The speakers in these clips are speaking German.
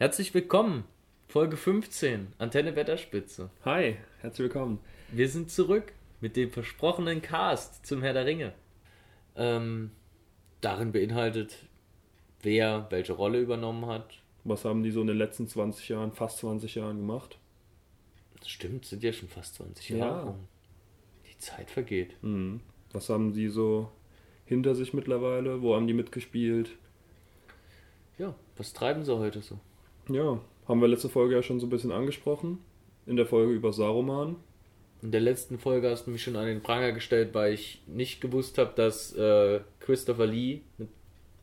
Herzlich willkommen, Folge 15, Antenne Wetterspitze. Hi, herzlich willkommen. Wir sind zurück mit dem versprochenen Cast zum Herr der Ringe. Ähm, darin beinhaltet, wer welche Rolle übernommen hat. Was haben die so in den letzten 20 Jahren, fast 20 Jahren gemacht? Das stimmt, sind ja schon fast 20 Ja. Jahre. Die Zeit vergeht. Mhm. Was haben die so hinter sich mittlerweile? Wo haben die mitgespielt? Ja, was treiben sie heute so? Ja, haben wir letzte Folge ja schon so ein bisschen angesprochen. In der Folge über Saruman. In der letzten Folge hast du mich schon an den Pranger gestellt, weil ich nicht gewusst habe, dass äh, Christopher Lee, mit,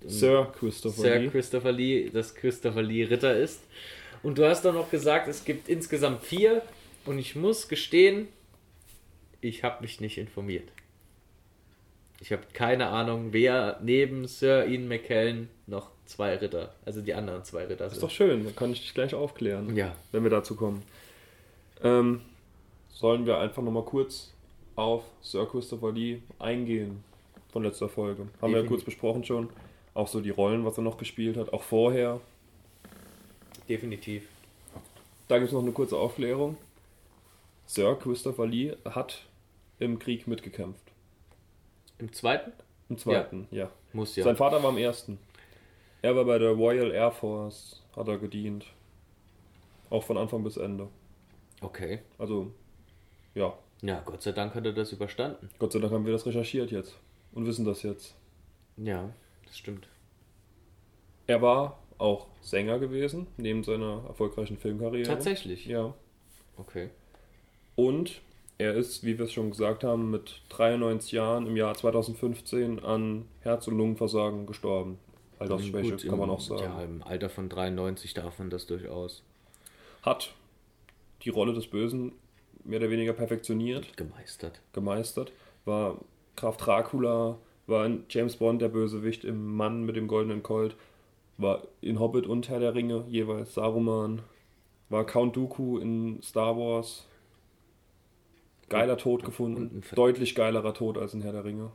Sir Christopher Sir Lee. Christopher Lee, dass Christopher Lee Ritter ist. Und du hast dann noch gesagt, es gibt insgesamt vier. Und ich muss gestehen, ich habe mich nicht informiert. Ich habe keine Ahnung, wer neben Sir Ian McKellen noch zwei Ritter, also die anderen zwei Ritter Ist sind. doch schön, dann kann ich dich gleich aufklären, Ja, wenn wir dazu kommen. Ähm, sollen wir einfach nochmal kurz auf Sir Christopher Lee eingehen von letzter Folge. Haben wir ja Definitiv. kurz besprochen schon. Auch so die Rollen, was er noch gespielt hat, auch vorher. definitiv. Da gibt es noch eine kurze Aufklärung. Sir Christopher Lee hat im Krieg mitgekämpft. Im zweiten? Im zweiten, ja. Muss ja. Sein Vater war im ersten. Er war bei der Royal Air Force, hat er gedient. Auch von Anfang bis Ende. Okay. Also, ja. Ja, Gott sei Dank hat er das überstanden. Gott sei Dank haben wir das recherchiert jetzt und wissen das jetzt. Ja, das stimmt. Er war auch Sänger gewesen, neben seiner erfolgreichen Filmkarriere. Tatsächlich. Ja. Okay. Und er ist, wie wir es schon gesagt haben, mit 93 Jahren im Jahr 2015 an Herz- und Lungenversagen gestorben. Altersschwäche, Gut, kann man auch sagen. Ja, im Alter von 93 darf man das durchaus Hat die Rolle des Bösen mehr oder weniger perfektioniert, gemeistert. gemeistert. War Graf Dracula, war in James Bond der Bösewicht im Mann mit dem goldenen Colt, war in Hobbit und Herr der Ringe jeweils Saruman, war Count Dooku in Star Wars. Geiler Tod und gefunden. Deutlich geilerer Tod als in Herr der Ringe.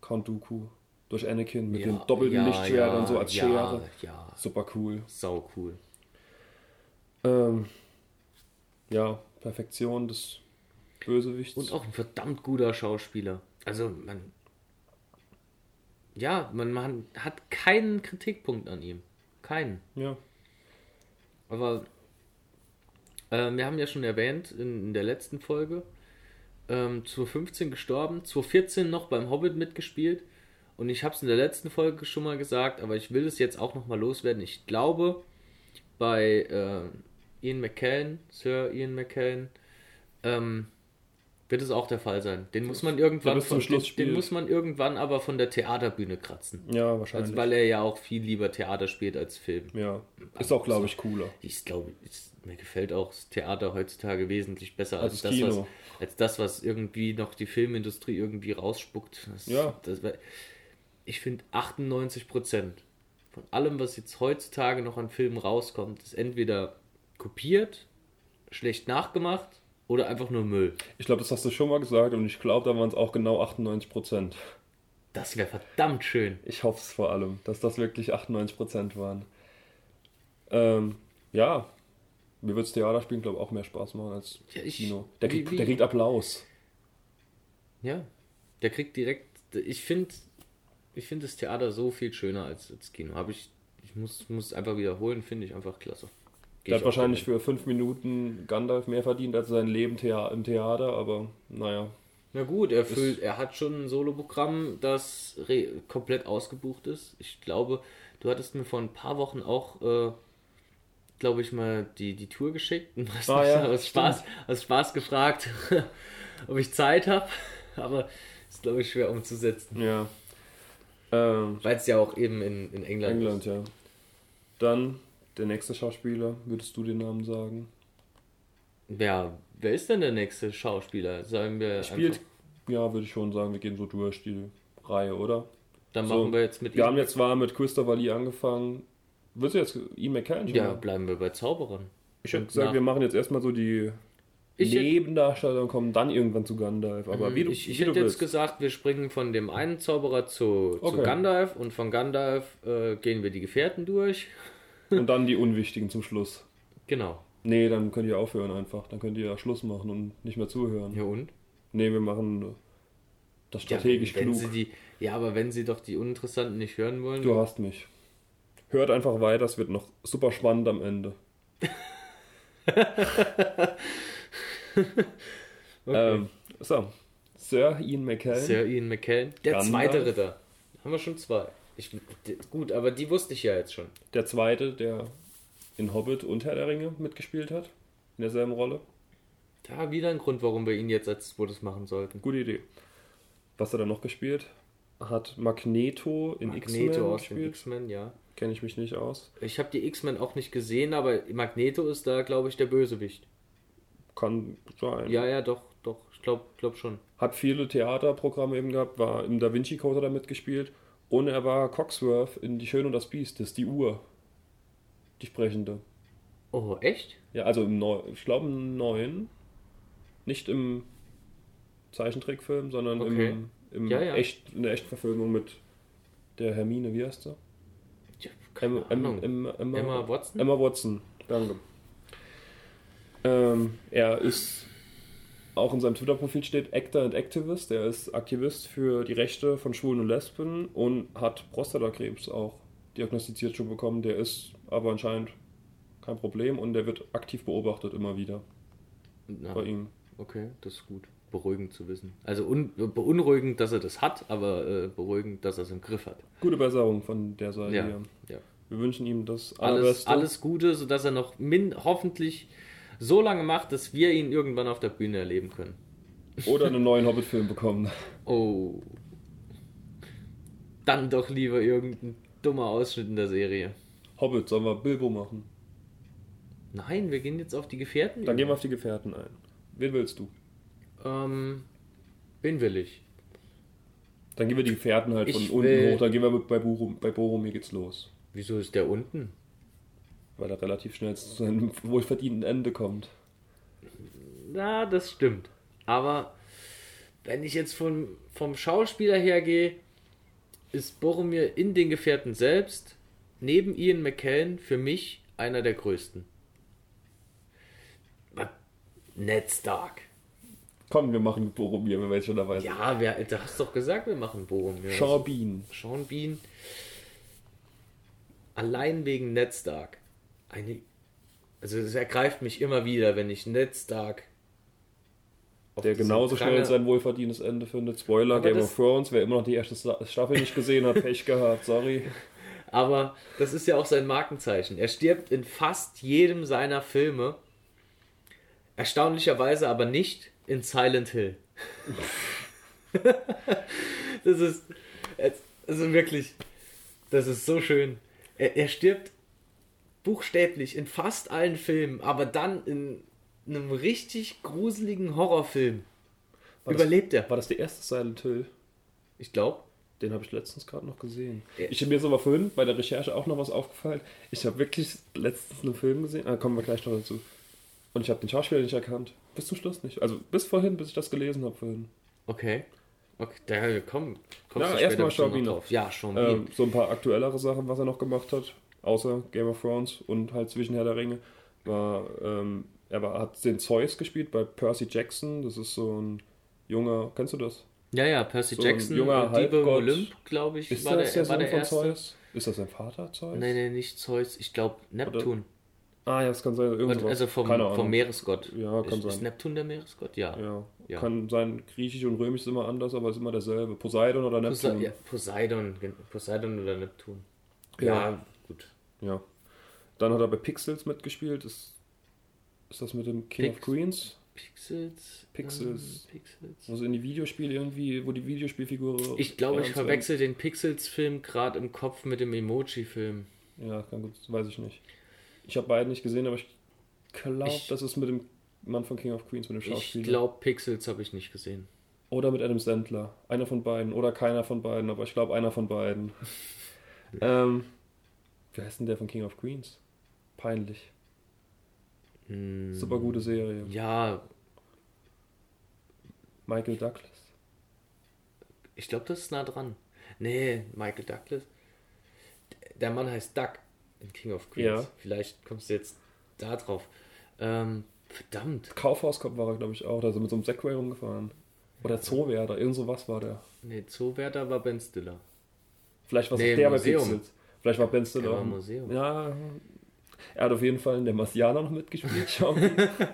Count Dooku. Durch Anakin mit dem doppelten Lichtschwert und so als ja, Schere. Ja, Super cool. sau cool. Ähm, ja, Perfektion des Bösewichts. Und auch ein verdammt guter Schauspieler. Also man. Ja, man, man hat keinen Kritikpunkt an ihm. Keinen. ja. Aber äh, wir haben ja schon erwähnt in, in der letzten Folge, ähm, 2015 gestorben, 2014 noch beim Hobbit mitgespielt. Und ich habe es in der letzten Folge schon mal gesagt, aber ich will es jetzt auch noch mal loswerden. Ich glaube, bei äh, Ian McKellen, Sir Ian McKellen, ähm, wird es auch der Fall sein. Den muss man irgendwann, von, den, den muss man irgendwann aber von der Theaterbühne kratzen. Ja, wahrscheinlich. Also, weil er ja auch viel lieber Theater spielt als Film. ja. Ist auch, glaube ich, cooler. Ich glaube, mir gefällt auch das Theater heutzutage wesentlich besser Als als, das Kino. was, als das, was irgendwie noch die Filmindustrie irgendwie rausspuckt. Das, Ja. Das, ich finde 98 Prozent von allem, was jetzt heutzutage noch an Filmen rauskommt, ist entweder kopiert, schlecht nachgemacht oder einfach nur Müll. Ich glaube, das hast du schon mal gesagt und ich glaube, da waren es auch genau 98 Prozent. Das wäre verdammt schön. Ich hoffe es vor allem, dass das wirklich 98 Prozent waren. Ähm, ja, mir wird das Theaterspielen, glaube ich, auch mehr Spaß machen als Ja, ich- Kino. Der wie- kriegt, wie- der kriegt Applaus. Ja, der kriegt direkt. Ich finde, ich finde das Theater so viel schöner als das Kino. Habe ich, ich muss, muss es einfach wiederholen, finde ich einfach klasse. Geh Der ich hat wahrscheinlich für fünf Minuten Gandalf mehr verdient als sein Leben im Theater, aber naja. Na gut, er füllt, er hat schon ein Soloprogramm, das komplett ausgebucht ist. Ich glaube, du hattest mir vor ein paar Wochen auch, äh, glaube ich, mal die, die Tour geschickt und hast Ah, ja, aus, Spaß, aus Spaß gefragt, ob ich Zeit habe. Aber ist, glaube ich, schwer umzusetzen. Ja. Ähm, Weil es ja auch eben in, in England, England, ja. Dann der nächste Schauspieler, würdest du den Namen sagen? Wer, wer ist denn der nächste Schauspieler? Sagen wir Spielt, einfach- ja, würde ich schon sagen, wir gehen so durch die Reihe, oder? Dann so, machen wir jetzt mit Wir ihm. haben jetzt zwar mit Christopher Lee angefangen. Willst du jetzt Ian McKellen Ja, bleiben wir bei Zauberern. Ich hätte gesagt, nach- wir machen jetzt erstmal so die Ich hätte- Nebendarsteller und kommen dann irgendwann zu Gandalf. Aber wie du, ich ich wie hätte jetzt gesagt, wir springen von dem einen Zauberer zu, zu Okay. Gandalf und von Gandalf äh, gehen wir die Gefährten durch. und dann die unwichtigen zum Schluss. Genau. Nee, dann könnt ihr aufhören einfach. Dann könnt ihr ja Schluss machen und nicht mehr zuhören. Ja und? Nee, wir machen das Ja, strategisch wenn klug. Die, ja, aber wenn Sie doch die Uninteressanten nicht hören wollen. Du hast mich. Hört einfach weiter, es wird noch super spannend am Ende. okay. Ähm, so, Sir Ian McKellen. Sir Ian McKellen. Der Gandalf. zweite Ritter. Haben wir schon zwei. Ich, gut, aber die wusste ich ja jetzt schon. Der zweite, der in Hobbit und Herr der Ringe mitgespielt hat. In derselben Rolle. Da wieder ein Grund, warum wir ihn jetzt als zweites machen sollten. Gute Idee. Was hat er noch gespielt? Hat Magneto in Magneto X-Men aus den gespielt. X-Men, ja. Kenne ich mich nicht aus. Ich habe die X-Men auch nicht gesehen, aber Magneto ist da, glaube ich, der Bösewicht. Kann sein. Ja, ja, doch, doch. Ich glaube glaub schon. Hat viele Theaterprogramme eben gehabt, war im Da Vinci Code hat er mitgespielt. Und er war Coxworth in Die Schöne und das Biest. Das ist die Uhr. Die sprechende. Oh, echt? Ja, also im Neu ich glaube im neuen. Nicht im Zeichentrickfilm, sondern Okay. im, im Ja, ja. Echt, in der Echtverfilmung mit der Hermine, wie heißt sie? Ja, keine. Emma, Emma, Emma Watson? Emma Watson, danke. Ähm, er ist, auch in seinem Twitter-Profil steht Actor and Activist. Er ist Aktivist für die Rechte von Schwulen und Lesben und hat Prostatakrebs auch diagnostiziert schon bekommen. Der ist aber anscheinend kein Problem und der wird aktiv beobachtet immer wieder Na, bei ihm. okay, das ist gut. Beruhigend zu wissen. Also un beunruhigend, dass er das hat, aber äh, beruhigend, dass er es im Griff hat. Gute Besserung von der Seite Ja, hier. ja. Wir wünschen ihm das Alles, Allerbeste. alles Gute, sodass er noch min hoffentlich so lange macht, dass wir ihn irgendwann auf der Bühne erleben können. Oder einen neuen Hobbit-Film bekommen. Oh. Dann doch lieber irgendein dummer Ausschnitt in der Serie. Hobbit, sollen wir Bilbo machen? Nein, wir gehen jetzt auf die Gefährten. Dann gehen wir auf die Gefährten ein. Wen willst du? Ähm, wen will ich? Dann gehen wir die Gefährten halt von Ich unten will- hoch. Dann gehen wir bei, Borum, bei Boromir geht's los. Wieso ist der unten? Weil er relativ schnell zu seinem wohlverdienten Ende kommt. Na, das stimmt. Aber wenn ich jetzt von, vom Schauspieler her gehe, ist Boromir in den Gefährten selbst neben Ian McKellen für mich einer der größten. Ned Stark. Komm, wir machen Boromir, wenn wir jetzt schon dabei sind. Ja, wer, du hast doch gesagt, wir machen Boromir. Sean Bean. Sean Bean. Allein wegen Ned Stark. Eine, also es ergreift mich immer wieder, wenn ich Ned Stark auf Der genauso Prange- schnell sein wohlverdientes Ende findet. Spoiler, Aber Game das- of Thrones. Wer immer noch die erste Sta- Staffel nicht gesehen hat, Pech gehabt, sorry. Aber das ist ja auch sein Markenzeichen. Er stirbt in fast jedem seiner Filme. Erstaunlicherweise aber nicht in Silent Hill. das ist. Also wirklich. Das ist so schön. Er, er stirbt buchstäblich in fast allen Filmen, aber dann in einem richtig gruseligen Horrorfilm War das- überlebt er. War das der erste Silent Hill? Ich glaube. Den habe ich letztens gerade noch gesehen. Ja. Ich habe mir ist aber vorhin bei der Recherche auch noch was aufgefallen. Ich habe wirklich letztens einen Film gesehen. Ah, kommen wir gleich noch dazu. Und ich habe den Schauspieler nicht erkannt. Bis zum Schluss nicht. Also bis vorhin, bis ich das gelesen habe vorhin. Okay. Okay, da komm. kommst Ja, du erst später mal bestimmt Sean Bean noch noch. drauf. Ja, Bean. Ähm, so ein paar aktuellere Sachen, was er noch gemacht hat, außer Game of Thrones und halt zwischen Herr der Ringe, war, ähm, er war, hat den Zeus gespielt bei Percy Jackson. Das ist so ein junger, kennst du das? Ja, ja, Percy So Jackson, junger äh, Diebe. Olymp, glaube ich, Ist war das der, der war der von erste. Zeus? Ist das sein Vater Zeus? Nein, nein, nicht Zeus. Ich glaube Neptun. Ah ja, das kann sein. Irgendwas. Also vom, vom Meeresgott. Ja, kann ist, ist sein. Neptun der Meeresgott? Ja. Ja. Ja. Kann sein, griechisch und römisch ist immer anders, aber ist immer derselbe. Poseidon oder Neptun. ja, Poseidon. gen- Poseidon oder Neptun. Ja. Ja. Ja. Dann hat er bei Pixels mitgespielt. Ist, ist das mit dem King Pix- of Queens? Pixels. Pixels. ähm, Pixels. Sie in die Videospiele irgendwie, wo die Videospielfigur. Ich glaube, ich verwechsel den Pixels-Film gerade im Kopf mit dem Emoji-Film. Ja, kann gut, weiß ich nicht. Ich habe beide nicht gesehen, aber ich glaube, Ich- das ist mit dem Mann von King of Queens, mit dem Ich Schauspieler. glaube, Pixels habe ich nicht gesehen. Oder mit Adam Sandler. Einer von beiden. Oder keiner von beiden, aber ich glaube einer von beiden. ähm, wie heißt denn der von King of Queens? Peinlich. Hm, Super gute Serie. Ja, Michael Douglas. Ich glaube, das ist nah dran. Nee, Michael Douglas. Der Mann heißt Duck. In King of Queens. Ja. Vielleicht kommst du jetzt da drauf. Ähm, verdammt. Kaufhauskopf war er, glaube ich, auch. Da ist er mit so einem Segway rumgefahren. Oder Zoowärter, irgend sowas war der. Nee, Zoowärter war Ben Stiller. Vielleicht war es Nee, der bei. Pixels. Vielleicht war Ben Stiller. Auch- Museum. Ja, er hat auf jeden Fall in der Marsianer noch mitgespielt.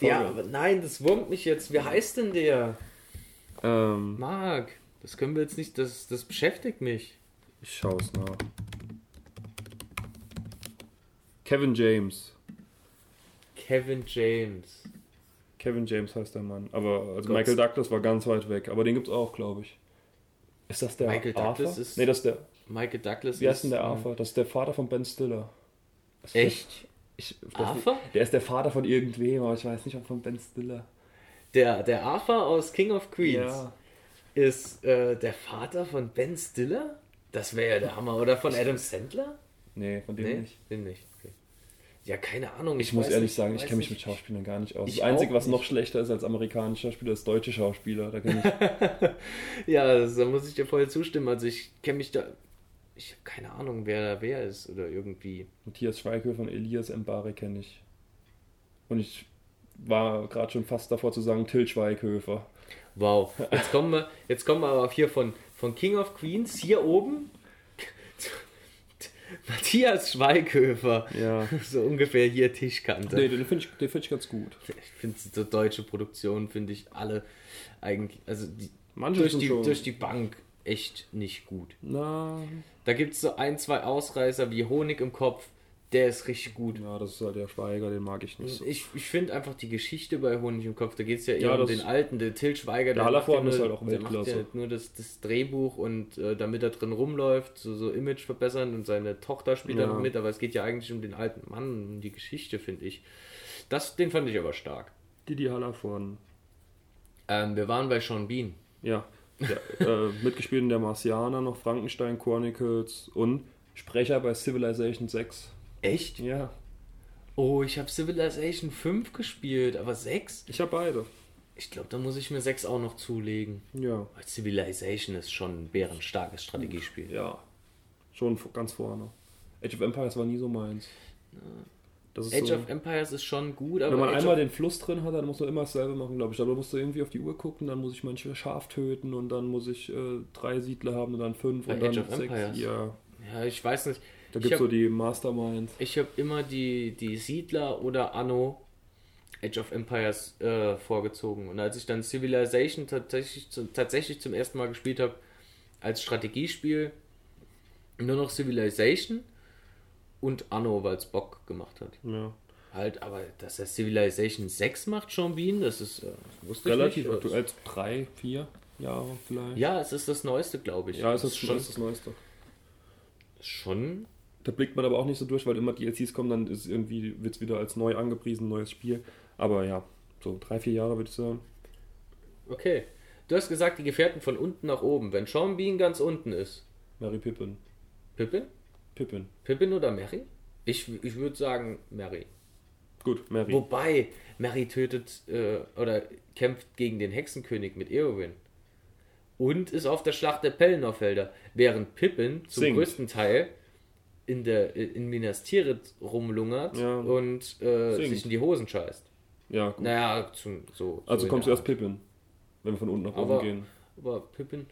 Ja, aber nein, das wurmt mich jetzt. Wie heißt denn der? ähm, Marc, das können wir jetzt nicht, das, das beschäftigt mich. ich schaue es nach. Kevin James. Kevin James. Kevin James heißt der Mann. Aber also Gott. Michael Douglas war ganz weit weg. Aber den gibt's auch, glaube ich. Ist das der Michael Arthur? Douglas ist- Nee, das ist der. Michael Douglas Wie heißt denn der Arthur? Das ist der Vater von Ben Stiller. Das Echt? Ich, ich, Arthur? Der ist der Vater von irgendwem, aber ich weiß nicht, ob von Ben Stiller. Der, der Arthur aus King of Queens Ja. ist äh, der Vater von Ben Stiller? Das wäre ja der Hammer. Oder von Adam Sandler? Nee, von dem Nee, nicht. den nicht. Okay. Ja, keine Ahnung. Ich muss weiß ehrlich nicht, sagen, ich kenne mich nicht. mit Schauspielern gar nicht aus. Ich das Einzige, was noch nicht. schlechter ist als amerikanischer Spieler, ist deutsche Schauspieler. Da ich. Ja, das, da muss ich dir voll zustimmen. Also ich kenne mich da. Ich habe keine Ahnung, wer da wer ist oder irgendwie. Matthias Schweighöfer und Elias Mbare kenne ich. Und ich war gerade schon fast davor zu sagen, Till Schweighöfer. Wow. Jetzt kommen wir, jetzt kommen wir aber hier von, von King of Queens hier oben. Matthias Schweighöfer. Ja. So ungefähr hier Tischkante. Nee, den finde ich, den find ich ganz gut. Ich finde so deutsche Produktionen finde ich alle eigentlich, also die, Manche durch, sind die, schon. durch die Bank echt nicht gut. Na, Da gibt es so ein, zwei Ausreißer wie Honig im Kopf, der ist richtig gut. ja, das ist halt der Schweiger, den mag ich nicht so. Ich, ich finde einfach die Geschichte bei Honig im Kopf, da geht es ja eher Ja, um den alten, der Till Schweiger, Der ja ist halt auch Weltklasse. ja nur das, das Drehbuch und äh, damit er drin rumläuft, so, so Image verbessern und seine Tochter spielt da Ja. noch mit, aber es geht ja eigentlich um den alten Mann, um die Geschichte, finde ich. Das, den fand ich aber stark. Didi Hallervorden. Ähm, wir waren bei Sean Bean. Ja. Der, äh, mitgespielt in der Marsianer noch Frankenstein Chronicles und Sprecher bei Civilization 6. Echt? Ja, Oh, ich habe Civilization 5 gespielt, aber 6? ich habe beide. Ich glaube, da muss ich mir 6 auch noch zulegen. Ja. Weil Civilization ist schon ein bärenstarkes Strategiespiel. Ja. Schon ganz vorne. Age of Empires war nie so meins. Ist Age so, of Empires ist schon gut, aber wenn man Age einmal den Fluss drin hat, dann muss man immer dasselbe machen, glaube ich. Da musst du irgendwie auf die Uhr gucken, dann muss ich manche Schaf töten und dann muss ich äh, drei Siedler haben und dann fünf Bei und dann Age of sechs. Empires? Ja. ja, ich weiß nicht. Da gibt es so die Masterminds. Ich habe immer die, die Siedler oder Anno Age of Empires äh, vorgezogen. Und als ich dann Civilization tatsächlich, zu, tatsächlich zum ersten Mal gespielt habe, als Strategiespiel, nur noch Civilization und Anno, weil es Bock gemacht hat. Ja. Halt, aber dass er Civilization 6 macht, Sean Bean, das ist, äh, das wusste Relativ ich nicht. aktuell. Drei, vier Jahre vielleicht. Ja, es ist das Neueste, glaube ich. Ja, es ist schon, schon das Neueste. schon Da blickt man aber auch nicht so durch, weil immer DLCs kommen, dann ist irgendwie, wird es wieder als neu angepriesen, neues Spiel. Aber ja, so drei, vier Jahre würde ich sagen. Okay. Du hast gesagt, die Gefährten von unten nach oben. Wenn Sean Bean ganz unten ist, Mary Pippin. Pippin? Pippin. Pippin oder Mary? Ich, ich würde sagen Mary. Gut, Mary. Wobei, Mary tötet äh, oder kämpft gegen den Hexenkönig mit Eowyn. Und ist auf der Schlacht der Pelennor-Felder. Während Pippin zum Singt. größten Teil in, der, in Minas Tirith rumlungert Ja. und äh, sich in die Hosen scheißt. Ja, gut. Naja, zum, so. also so in kommt der zuerst Pippin, wenn wir von unten nach oben Aber- gehen. Aber Pippin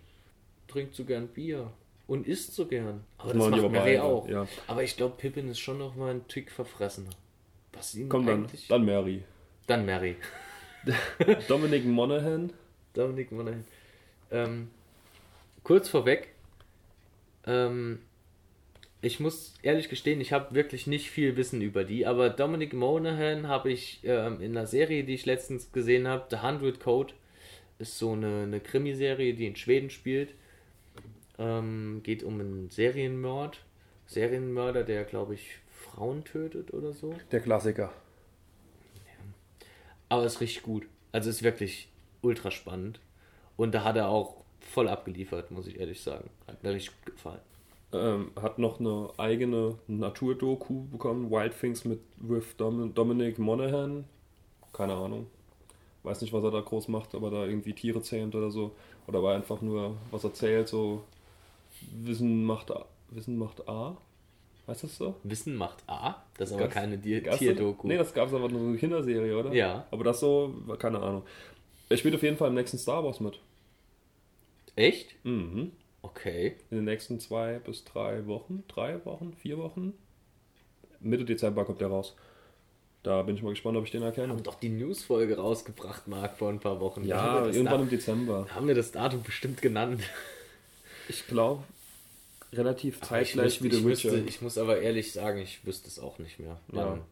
trinkt so gern Bier und isst so gern. Aber Das das, macht Mary beide, auch. ja. Aber ich glaube, Pippin ist schon noch mal ein Tick verfressener. Was ihn Komm dann, dann Mary. Dann Mary. Dominic Monaghan. Dominik Monaghan. Ähm, kurz vorweg. Ähm, ich muss ehrlich gestehen, ich habe wirklich nicht viel Wissen über die, aber Dominic Monaghan habe ich ähm, in einer Serie, die ich letztens gesehen habe, The Hundred Code, ist so eine, eine Krimiserie, die in Schweden spielt. Ähm, geht um einen Serienmord. Serienmörder, der, glaube ich, Frauen tötet oder so. Der Klassiker. Aber ist richtig gut. Also ist wirklich ultra spannend. Und da hat er auch voll abgeliefert, muss ich ehrlich sagen. Hat mir richtig gut gefallen. Ähm, hat noch eine eigene Naturdoku bekommen, Wild Things mit with Dom Dominic Monaghan. Keine Ahnung. Weiß nicht, was er da groß macht, aber da irgendwie Tiere zähmt oder so. Oder war einfach nur was erzählt, so Wissen macht A. Wissen macht A. Weißt du das so? Wissen macht A. Das ist aber Gab's- keine Tierdoku. Nee, das gab es aber nur so eine Kinderserie, oder? Ja. Aber das so, keine Ahnung. Er spielt auf jeden Fall im nächsten Star Wars mit. Echt? Mhm. Okay. In den nächsten zwei bis drei Wochen. Drei Wochen? Vier Wochen? Mitte Dezember kommt der raus. Da bin ich mal gespannt, ob ich den erkenne. Haben doch die Newsfolge rausgebracht, Marc, vor ein paar Wochen. Ja, irgendwann Da- im Dezember. haben wir das Datum bestimmt genannt. Ich glaube, relativ zeitgleich wie The ich, Witcher. wüsste, ich muss aber ehrlich sagen, ich wüsste es auch nicht mehr. Ja. Wann-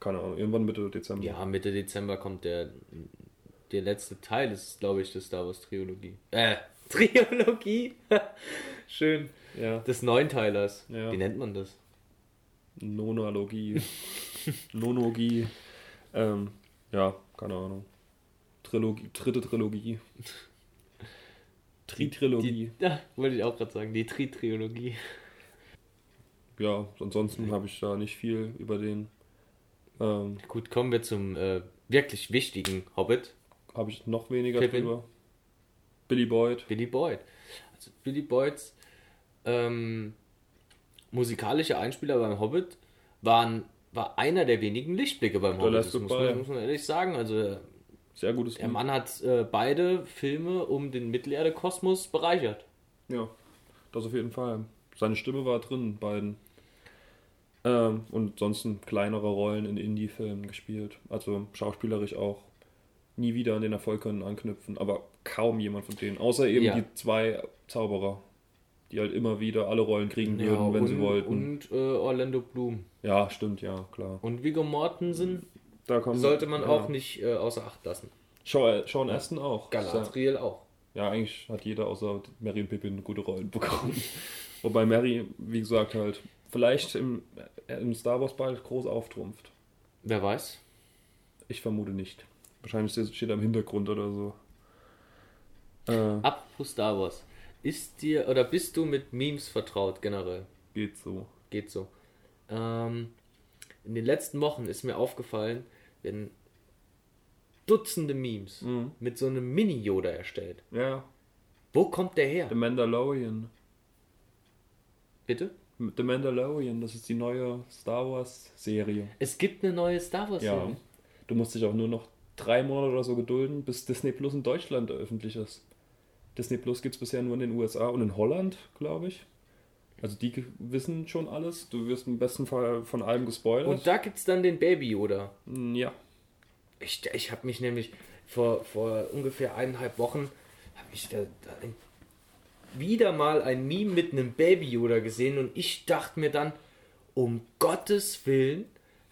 Keine Ahnung, irgendwann Mitte Dezember. ja, Mitte Dezember kommt der, der letzte Teil, ist, glaube ich, der Star Wars Trilogie. Äh, Trilogie? Schön. Ja. Des Neunteilers. Ja. Wie nennt man das? Nonalogie. Nonologie. Ähm, ja, keine Ahnung. Trilogie, dritte Trilogie. Tritrilogie. Ja, wollte ich auch gerade sagen, die Tri-Trilogie. Ja, ansonsten habe ich da nicht viel über den. Ähm, Gut, kommen wir zum äh, wirklich wichtigen Hobbit, habe ich noch weniger Pippin. drüber. Billy Boyd. Billy Boyd. Also Billy Boyds ähm, musikalischer Einspieler beim Hobbit waren, war einer der wenigen Lichtblicke beim Der Hobbit. Das muss man, muss man ehrlich sagen. Also Sehr gutes der Lied. Mann hat äh, beide Filme um den Mittelerde-Kosmos bereichert. Ja, das auf jeden Fall. Seine Stimme war drin in beiden. Ähm, und sonst kleinere Rollen in Indie-Filmen gespielt. Also schauspielerisch auch. Nie wieder an den Erfolg können anknüpfen, aber kaum jemand von denen. Außer eben Ja. die zwei Zauberer, die halt immer wieder alle Rollen kriegen würden, wenn und, sie wollten. Und äh, Orlando Bloom. ja, stimmt, ja, klar. Und Viggo Mortensen Da kommt, sollte man ja. auch nicht äh, außer Acht lassen. Sean, Sean Aston auch. Galadriel auch. Ja, eigentlich hat jeder außer Mary und Pippin gute Rollen bekommen. Wobei Mary, wie gesagt, halt vielleicht im, äh, im Star Wars bald groß auftrumpft. Wer weiß? Ich vermute nicht. Wahrscheinlich steht er im Hintergrund oder so. Äh, Apropos Star Wars. Ist dir oder bist du mit Memes vertraut generell? geht so. Geht so. Ähm, in den letzten Wochen ist mir aufgefallen, wenn Dutzende Memes Mhm. mit so einem Mini-Yoda erstellt. Ja, Wo kommt der her? The Mandalorian. Bitte? The Mandalorian, das ist die neue Star Wars Serie. Es gibt eine neue Star Wars Ja. Du musst dich auch nur noch drei Monate oder so gedulden, bis Disney Plus in Deutschland öffentlich ist. Disney Plus gibt es bisher nur in den USA und in Holland, glaube ich. Also die wissen schon alles. Du wirst im besten Fall von allem gespoilert. Und da gibt es dann den Baby Yoda. Mm, ja. Ich, ich habe mich nämlich vor, vor ungefähr eineinhalb Wochen habe ich da, da ein, wieder mal ein Meme mit einem Baby Yoda gesehen und ich dachte mir dann, um Gottes Willen,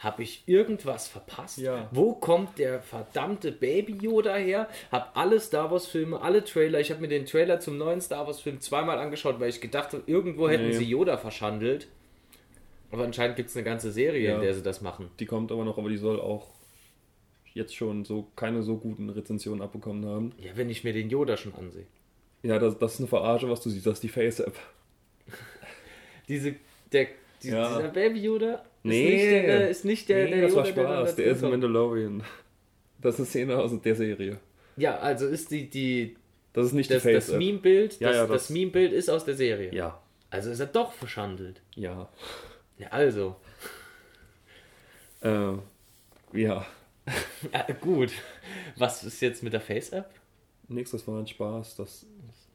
habe ich irgendwas verpasst? Ja. Wo kommt der verdammte Baby Yoda her? Hab alle Star Wars Filme, alle Trailer. Ich habe mir den Trailer zum neuen Star Wars Film zweimal angeschaut, weil ich gedacht habe, irgendwo hätten Nee. sie Yoda verschandelt. Aber anscheinend gibt es eine ganze Serie, Ja. in der sie das machen. Die kommt aber noch, aber die soll auch jetzt schon so keine so guten Rezensionen abbekommen haben. Ja, wenn ich mir den Yoda schon ansehe. Ja, das, das ist eine Verarsche, was du siehst. Das ist die Face-App. Diese, der, die, Ja. dieser Baby Yoda ist Nee. nicht der, ist nicht der, nee, der das war Yoda, der Spaß. da Der ist ein. Mandalorian. Das ist eine Szene aus der Serie. Ja, also ist die, die Das ist nicht das, die das Face-App. Meme-Bild, Ja, das, ja, das das- Meme-Bild ist aus der Serie. Ja. Also ist er doch verschandelt. Ja. Ja, also. Äh, ja. Ja, gut. Was ist jetzt mit der Face-App? Nix, das war ein Spaß, dass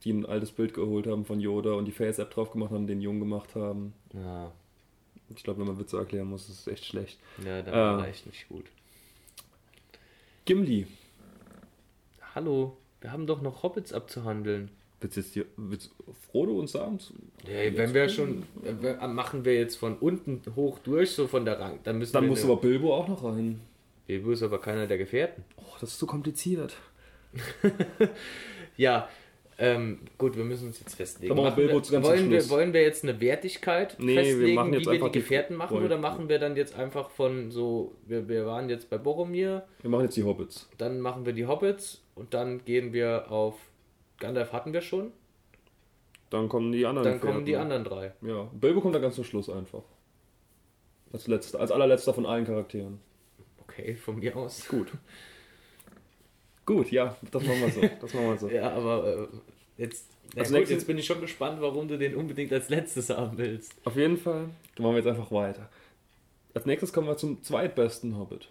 die ein altes Bild geholt haben von Yoda und die Face-App drauf gemacht haben, den jung gemacht haben. Ja, Ich glaube, wenn man Witze erklären muss, ist es echt schlecht. ja dann Ah. war echt nicht gut. Gimli. Hallo, wir haben doch noch Hobbits abzuhandeln. Willst jetzt hier, willst Frodo und Sam? zu- Ja, wenn wir schon, äh, machen wir jetzt von unten hoch durch, so von der Rang, dann müssen Dann muss eine- aber Bilbo auch noch rein. Bilbo ist aber keiner der Gefährten. Oh, das ist zu kompliziert. Ja, ähm, gut, wir müssen uns jetzt festlegen. Machen wir Machen wollen, wir, wollen wir jetzt eine Wertigkeit Nee, wir festlegen, machen jetzt wie wir die die Gefährten machen, Wollen- oder machen wir dann jetzt einfach von so, wir, wir waren jetzt bei Boromir, Wir machen jetzt die Hobbits. dann machen wir die Hobbits und dann gehen wir auf Gandalf hatten wir schon, Dann kommen die anderen. dann kommen die Gefährten. anderen drei. Ja, Bilbo kommt dann ganz zum Schluss einfach. Als letzter, als allerletzter von allen Charakteren. Okay, von mir aus. Gut. Gut, ja, das machen wir so. Das machen wir so. Ja, aber äh, Jetzt, ja Als gut, jetzt bin ich schon gespannt, warum du den unbedingt als letztes haben willst. Auf jeden Fall. Dann machen wir jetzt einfach weiter. Als nächstes kommen wir zum zweitbesten Hobbit.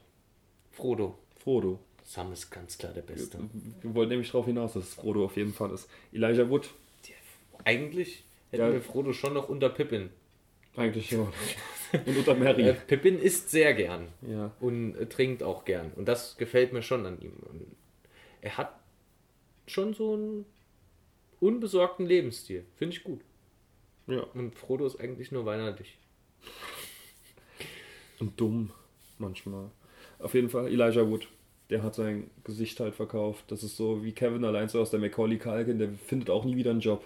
Frodo. Frodo. Sam ist ganz klar der Beste. Wir wollten nämlich darauf hinaus, dass es Frodo auf jeden Fall ist. Elijah Wood. Eigentlich hätten Ja. wir Frodo schon noch unter Pippin. Eigentlich ja. Und unter Mary. Äh, Pippin isst sehr gern Ja. und äh, trinkt auch gern. Und das gefällt mir schon an ihm. Und er hat schon so einen unbesorgten Lebensstil. Finde ich gut. Ja. Und Frodo ist eigentlich nur weinerlich. Und dumm. Manchmal. Auf jeden Fall Elijah Wood. Der hat sein Gesicht halt verkauft. Das ist so wie Kevin allein so aus der Macaulay Culkin. Der findet auch nie wieder einen Job.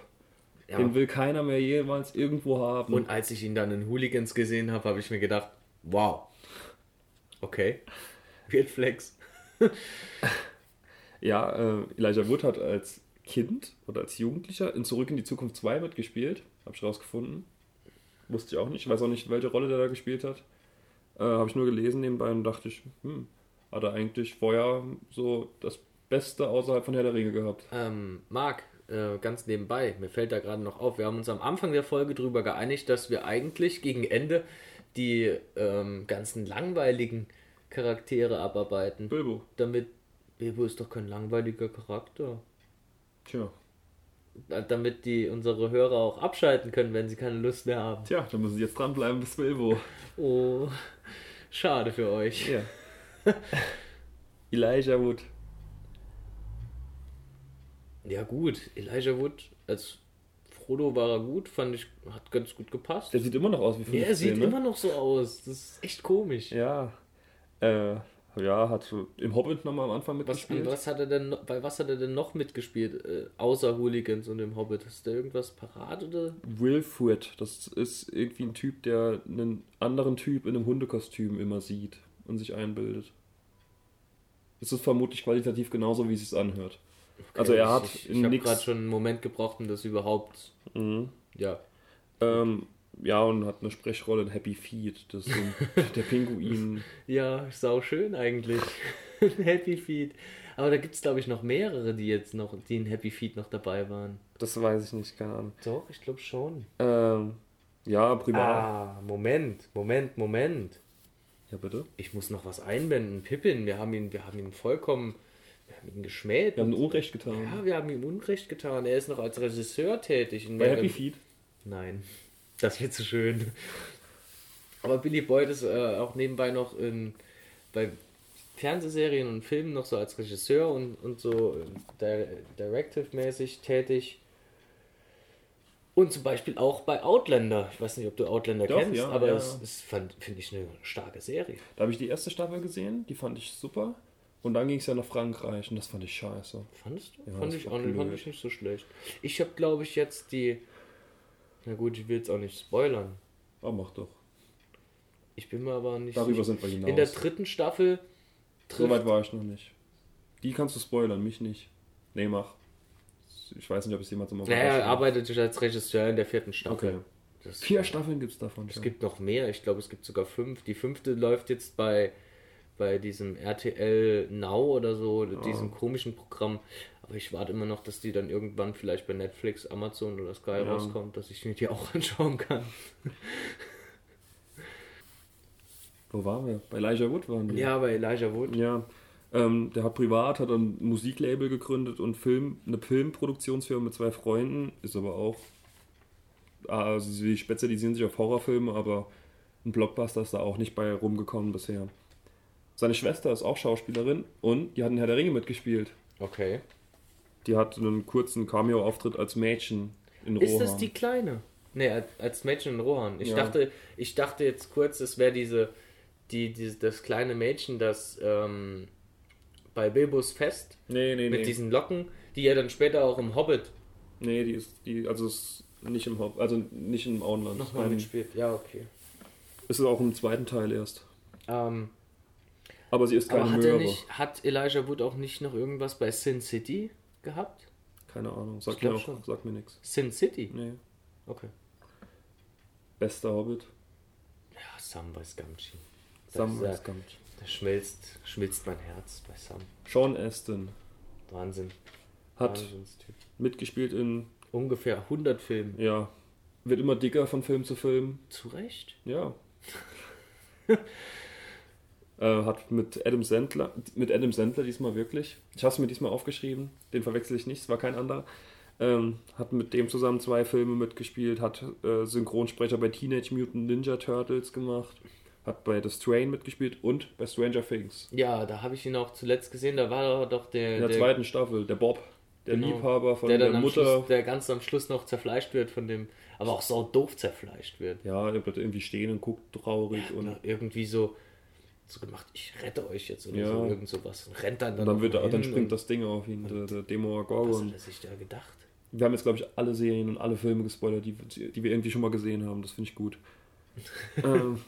Ja. Den will keiner mehr jemals irgendwo haben. Und als ich ihn dann in Hooligans gesehen habe, habe ich mir gedacht, wow. Okay. Weird Flex. Ja, äh, Elijah Wood hat als Kind oder als Jugendlicher in Zurück in die Zukunft 2 mitgespielt. Hab ich rausgefunden. Wusste ich auch nicht. Weiß auch nicht, welche Rolle der da gespielt hat. Äh, Habe ich nur gelesen nebenbei und dachte ich, hm, hat er eigentlich vorher so das Beste außerhalb von Herr der Ringe gehabt. Ähm, Marc, äh, ganz nebenbei, mir fällt da gerade noch auf, wir haben uns am Anfang der Folge darüber geeinigt, dass wir eigentlich gegen Ende die ähm, ganzen langweiligen Charaktere abarbeiten. Bilbo. Damit Bilbo ist doch kein langweiliger Charakter. Tja. Da- Damit die unsere Hörer auch abschalten können, wenn sie keine Lust mehr haben. Tja, da müssen sie jetzt dranbleiben bis Bilbo. Oh, schade für euch. Ja. Elijah Wood. Ja gut, Elijah Wood als Frodo war er gut, fand ich, hat ganz gut gepasst. Der sieht immer noch aus wie 15, Ja, er sieht ne? immer noch so aus. Das ist echt komisch. Ja. Äh, ja, hat im Hobbit nochmal am Anfang Was, mitgespielt. an was hat er denn, noch- bei was hat er denn noch mitgespielt, äh, außer Hooligans und dem Hobbit? Hast du irgendwas parat oder? Wilfred, das ist irgendwie ein Typ, der einen anderen Typ in einem Hundekostüm immer sieht und sich einbildet. Es ist vermutlich qualitativ genauso, wie es sich anhört. also er hat ich, ich, habe gerade schon einen Moment gebraucht, um das überhaupt. Mhm. Ja. Ähm, ja, und hat eine Sprechrolle in Happy Feet. Das ist so der Pinguin. Ja, sau schön eigentlich. Happy Feet. Aber da gibt es, glaube ich, noch mehrere, die jetzt noch, die in Happy Feet noch dabei waren. Das weiß ich nicht, keine Ahnung. Doch, ich glaube schon. Ähm, ja, privat. Ah, Moment, Moment, Moment. Ja, bitte. Ich muss noch was einwenden. Pippin, wir haben ihn, wir haben ihn vollkommen, wir haben ihn geschmäht. Wir haben ihm Unrecht getan. ja, wir haben ihm Unrecht getan. Er ist noch als Regisseur tätig. In Bei Happy Feet. Nein, das wird zu schön. Aber Billy Boyd ist äh, auch nebenbei noch in, bei Fernsehserien und Filmen noch so als Regisseur und, und so äh, di- Directive-mäßig tätig. Und zum Beispiel auch bei Outlander. Ich weiß nicht, ob du Outlander Doch, kennst, ja, aber ja. es ist, fand- finde ich, eine starke Serie. Da habe ich die erste Staffel gesehen, die fand ich super. Und dann ging es ja nach Frankreich und das fand ich scheiße. Fandest du? Ja, fand, ich auch fand ich nicht so schlecht. Ich habe, glaube ich, jetzt die. Na gut, ich will jetzt auch nicht spoilern. Aber mach doch. Ich bin mir aber nicht Darüber sind wir hinaus. In der dritten Staffel so weit war ich noch nicht. Die kannst du spoilern, mich nicht. Nee, mach. Ich weiß nicht, ob es jemand so mal Naja, er arbeitet als Regisseur in der vierten Staffel. Okay. Das, Vier Staffeln gibt es davon. es schon. gibt noch mehr, ich glaube, es gibt sogar fünf. Die fünfte läuft jetzt bei, bei diesem RTL Now oder so, diesem komischen Programm. Aber ich warte immer noch, dass die dann irgendwann vielleicht bei Netflix, Amazon oder Sky Ja. rauskommt, dass ich mir die auch anschauen kann. Wo waren wir? Bei Elijah Wood waren wir. Ja, bei Elijah Wood. Ja. Ähm, der hat privat, hat ein Musiklabel gegründet und Film, eine Filmproduktionsfirma mit zwei Freunden, ist aber auch, also sie spezialisieren sich auf Horrorfilme, aber ein Blockbuster ist da auch nicht bei rumgekommen bisher. Seine Schwester ist auch Schauspielerin und die hat in Herr der Ringe mitgespielt. Okay. Die hat einen kurzen Cameo-Auftritt als Mädchen in Rohan. Ist das die kleine? Ne, als- Mädchen in Rohan. Ich Ja. dachte, ich dachte jetzt kurz, es wäre diese, die, die, das kleine Mädchen, das ähm, bei Bilbos Fest Nee, nee, mit nee. diesen Locken, die ja dann später auch im Hobbit Nee, die ist, die, also ist nicht im Haupt, also nicht im Auenland. nochmal Beim- mitspielt. Ja, okay. Ist auch im zweiten Teil erst. Ähm, Aber sie ist keine aber hat nicht, hat Elijah Wood auch nicht noch irgendwas bei Sin City gehabt? Keine Ahnung, sagt glaub mir, auch, schon. sagt mir nichts. Sin City? Nee. Okay. Bester Hobbit. Ja, Sam bei Scumchi. Sam Weiss Gump. Da schmilzt, schmilzt mein Herz bei Sam. Sean Astin. Wahnsinn. Hat mitgespielt in, Ungefähr 100 Filme. ja, wird immer dicker von Film zu Film. Zu Recht? Ja. äh, hat mit Adam Sandler, mit Adam Sandler diesmal wirklich. Ich habe es mir diesmal aufgeschrieben, den verwechsel ich nicht, es war kein anderer. Ähm, hat mit dem zusammen zwei Filme mitgespielt, hat äh, Synchronsprecher bei Teenage Mutant Ninja Turtles gemacht, hat bei The Strain mitgespielt und bei Stranger Things. Ja, da habe ich ihn auch zuletzt gesehen. Da war doch der, In der, zweiten Staffel, der Bob, der Genau. Liebhaber von der der, Mutter. Schluss, der ganz am Schluss noch zerfleischt wird von dem, aber auch so doof zerfleischt wird. ja, der bleibt irgendwie stehen und guckt traurig und, Und irgendwie so, so gemacht, ich rette euch jetzt oder Ja. so, irgend sowas. Und rennt dann, und dann, wird, er- dann springt das Ding auf ihn, der, der Was Demogorgon. hat er sich da gedacht? Wir haben jetzt, glaube ich, alle Serien und alle Filme gespoilert, die, die wir irgendwie schon mal gesehen haben. Das finde ich gut. ähm,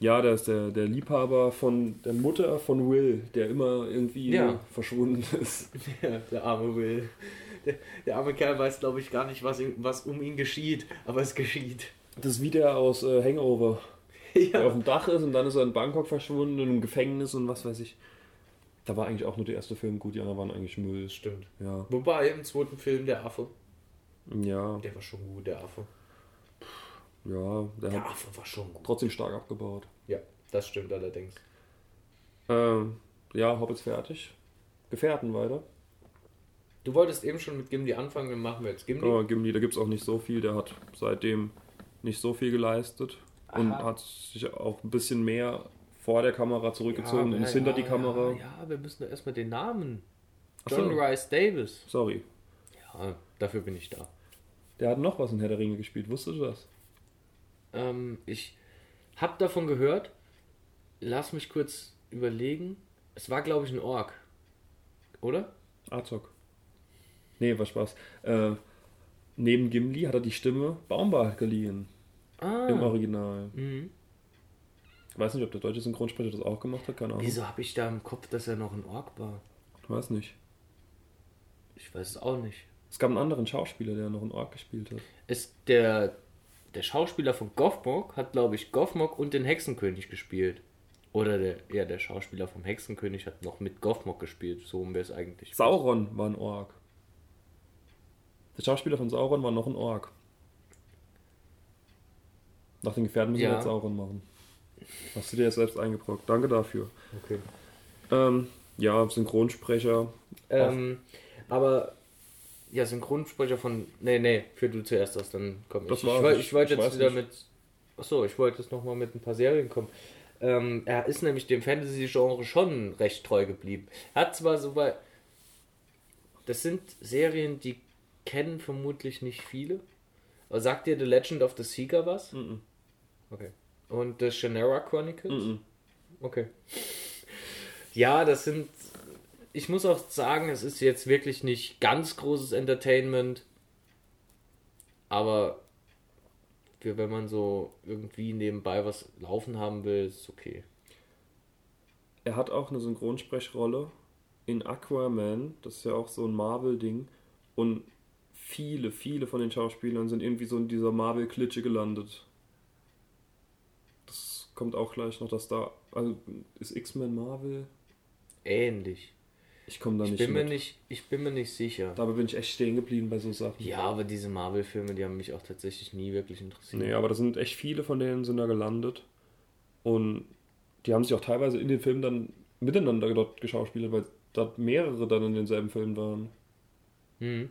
ja, der ist der, der Liebhaber von der Mutter von Will, der immer irgendwie Ja. verschwunden ist. Ja, der arme Will. Der, der arme Kerl weiß, glaube ich, gar nicht, was, ihm, was um ihn geschieht, aber es geschieht. Das ist wie der aus äh, Hangover, der auf Ja. dem Dach ist und dann ist er in Bangkok verschwunden, in einem Gefängnis und was weiß ich. Da war eigentlich auch nur der erste Film gut, die anderen waren eigentlich Müll. Stimmt. Ja. Wobei im zweiten Film der Affe, Ja, der war schon gut, der Affe. ja, der Der Affe war schon gut. trotzdem stark abgebaut. Ja, das stimmt allerdings. Ähm, ja, Hobbits fertig. Gefährten weiter. Du wolltest eben schon mit Gimli anfangen, dann machen wir jetzt Gimli. Aber Gimli, da gibt es auch nicht so viel. Der hat seitdem nicht so viel geleistet und Aha. hat sich auch ein bisschen mehr vor der Kamera zurückgezogen und ist hinter die Kamera. Ja, ja, wir müssen erstmal den Namen. Ach so. John Rice Davis. Sorry. Ja, dafür bin ich da. Der hat noch was in Herr der Ringe gespielt. Wusstest du das? Ähm, ich habe davon gehört. Lass mich kurz überlegen. Es war, glaube ich, ein Ork. Oder? Azog. Nee, war Spaß. Äh, neben Gimli hat er die Stimme Baumbart geliehen. Ah. Im Original. Mhm. Ich weiß nicht, ob der deutsche Synchronsprecher das auch gemacht hat. Keine Ahnung. Wieso habe ich da im Kopf, dass er noch ein Ork war? Ich weiß nicht. Ich weiß es auch nicht. Es gab einen anderen Schauspieler, der noch einen Ork gespielt hat. Es, der, der Schauspieler von Goffmog hat, glaube ich, Goffmog und den Hexenkönig gespielt. Oder der, ja, der Schauspieler vom Hexenkönig hat noch mit Goffmog gespielt. So wäre es eigentlich. Sauron war ein Ork. Der Schauspieler von Sauron war noch ein Ork. Nach den Gefährten müssen Ja. wir jetzt Sauron machen. Hast du dir jetzt selbst eingebrockt. Danke dafür. Okay. Ähm, ja, Synchronsprecher. Ähm, aber ja, Synchronsprecher von. Nee, nee, für du zuerst aus, dann komm ich. Das ich war's. wollte Ich- ich wollte ich jetzt wieder nicht. mit. Achso, ich wollte jetzt nochmal mit ein paar Serien kommen. Ähm, er ist nämlich dem Fantasy-Genre schon recht treu geblieben. Er hat zwar so bei. Das sind Serien, die kennen vermutlich nicht viele. Aber sagt dir The Legend of the Seeker was? Mhm. Okay. Und The Shannara Chronicles? Mhm. Okay. Ja, das sind. Ich muss auch sagen, es ist jetzt wirklich nicht ganz großes Entertainment. Aber für wenn man so irgendwie nebenbei was laufen haben will, ist es okay. Er hat auch eine Synchronsprechrolle in Aquaman. Das ist ja auch so ein Marvel-Ding. Und viele, viele von den Schauspielern sind irgendwie so in dieser Marvel-Klitsche gelandet. Kommt auch gleich noch, dass da. Also ist X-Men Marvel? Ähnlich. Ich komme da Ich nicht bin, mir nicht, ich bin mir nicht sicher. Dabei bin ich echt stehen geblieben bei so Sachen. Ja, aber diese Marvel-Filme, die haben mich auch tatsächlich nie wirklich interessiert. Nee, aber da sind echt viele von denen sind da gelandet. Und die haben sich auch teilweise in den Filmen dann miteinander dort geschauspielt, weil da mehrere dann in denselben Filmen waren. Hm.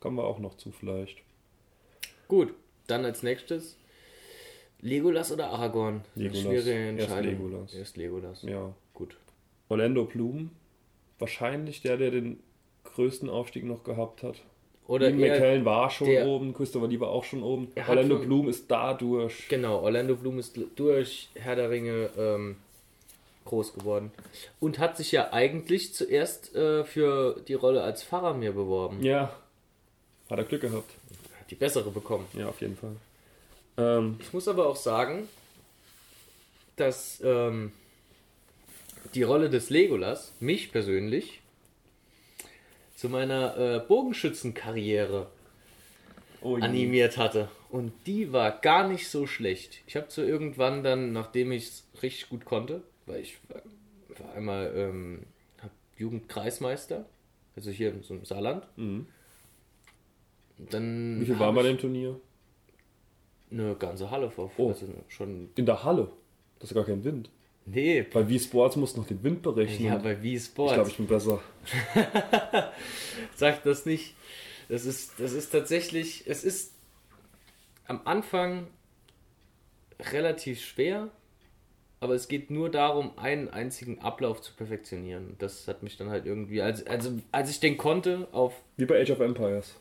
Kommen wir auch noch zu vielleicht. Gut, dann als nächstes Legolas oder Aragorn? Legolas. Erst Entscheidung. Legolas. Erst Legolas. Ja. Gut. Orlando Bloom, wahrscheinlich der, der den größten Aufstieg noch gehabt hat. Oder McKellen war schon der- oben, Christopher Lee war auch schon oben. Orlando schon- Bloom ist dadurch. genau, Orlando Bloom ist durch Herr der Ringe ähm, groß geworden. Und hat sich ja eigentlich zuerst äh, für die Rolle als Faramir beworben. Ja. Hat er Glück gehabt. Hat die bessere bekommen. Ja, auf jeden Fall. Ähm, Ich muss aber auch sagen, dass ähm, die Rolle des Legolas mich persönlich zu meiner äh, Bogenschützenkarriere oh animiert hatte. Und die war gar nicht so schlecht. Ich habe so irgendwann dann, nachdem ich es richtig gut konnte, weil ich war, einmal ähm, Jugendkreismeister Also hier in so einem Saarland. Mhm. Dann Wie viel war bei dem Turnier? Eine ganze Halle vor. Oh. Also schon. In der Halle. Das ist gar kein Wind. Nee, Bei Wii Sports musst du noch den Wind berechnen. ja, bei Wii ich Sports. glaube, ich bin besser. Sag das nicht. Das ist, das ist tatsächlich, es ist am Anfang relativ schwer, aber es geht nur darum, einen einzigen Ablauf zu perfektionieren. Das hat mich dann halt irgendwie, als, also als ich den konnte, auf, Wie bei Age of Empires.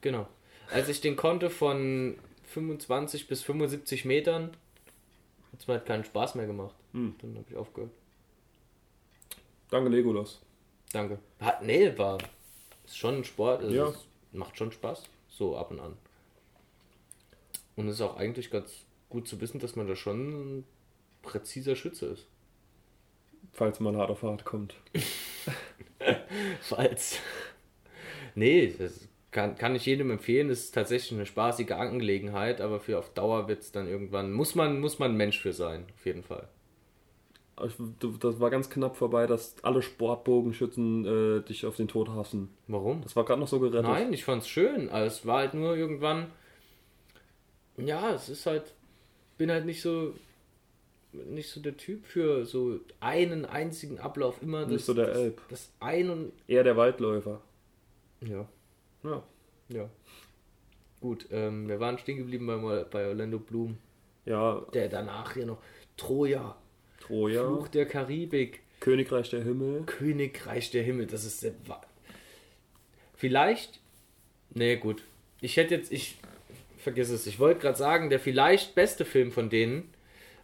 genau, als ich den konnte von 25 bis 75 Metern, hat es mir halt keinen Spaß mehr gemacht. Hm. Dann habe ich aufgehört. Danke, Legolas. Danke. Hat, nee, war, ist schon ein Sport, also Ja. es macht schon Spaß, so ab und an. Und es ist auch eigentlich ganz gut zu wissen, dass man da schon ein präziser Schütze ist. Falls mal hart auf hart kommt. Falls. Nee, das kann, kann ich jedem empfehlen. Es ist tatsächlich eine spaßige Angelegenheit, aber für auf Dauer wird es dann irgendwann, muss man, muss man ein Mensch für sein, auf jeden Fall. Das war ganz knapp vorbei, dass alle Sportbogenschützen äh, dich auf den Tod hassen. Warum? Das war gerade noch so gerettet. Nein, ich fand's schön. Also es war halt nur irgendwann. Ja, es ist halt. Bin halt nicht so. Nicht so der Typ für so einen einzigen Ablauf immer. Das, Nicht so der das, Elb. Das ein und. Eher der Waldläufer. Ja, Ja. ja. Gut, ähm, wir waren stehen geblieben bei, bei Orlando Bloom. Ja, Der danach hier noch. Troja, Troja, Fluch der Karibik, Königreich der Himmel. Königreich der Himmel. Das ist der. Wa- Vielleicht. Nee, gut. Ich hätte jetzt. Ich. Vergiss es. Ich wollte gerade sagen, der vielleicht beste Film von denen.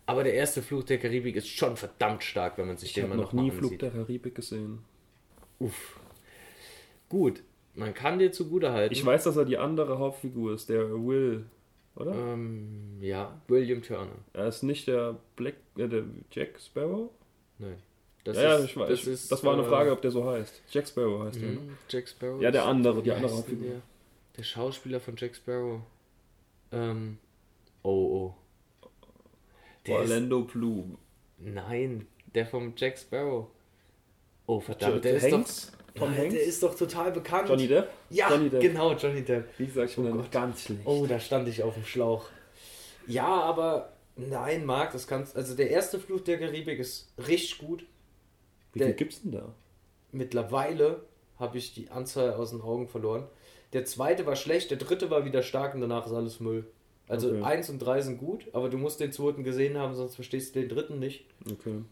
Aber der erste Fluch der Karibik ist schon verdammt stark, wenn man sich Ich den mal noch noch nie Flug der Karibik gesehen. Uff. Gut. Man kann dir zugute halten. Ich weiß, dass er die andere Hauptfigur ist, der Will, oder? Ähm, ja, William Turner. Er ist nicht der Black, äh, der Jack Sparrow? Nein. Das ja, ja, ist- ich weiß. Das, ist, das war eine äh, Frage, ob der so heißt. Jack Sparrow heißt er. ne? mhm, Jack Sparrow. Ja, der andere, die andere Hauptfigur. der? der Schauspieler von Jack Sparrow. Ähm. Oh, oh. Der ist, Orlando Bloom. nein, der vom Jack Sparrow. Oh, verdammt, der Jo- ist Hanks? doch. Tom Nein, Hanks? Der ist doch total bekannt. Johnny Depp? Ja, Johnny Depp. genau, Johnny Depp. Wie gesagt, ich bin Oh Gott. ganz schlecht. Oh, da stand ich auf dem Schlauch. Ja, aber nein, Marc, das kannst. Also der erste Fluch der Karibik ist richtig gut. Wie der- viel gibt's denn da? Mittlerweile habe ich die Anzahl aus den Augen verloren. Der zweite war schlecht, der dritte war wieder stark und danach ist alles Müll. Also Okay. eins und drei sind gut, aber du musst den zweiten gesehen haben, sonst verstehst du den dritten nicht. Okay.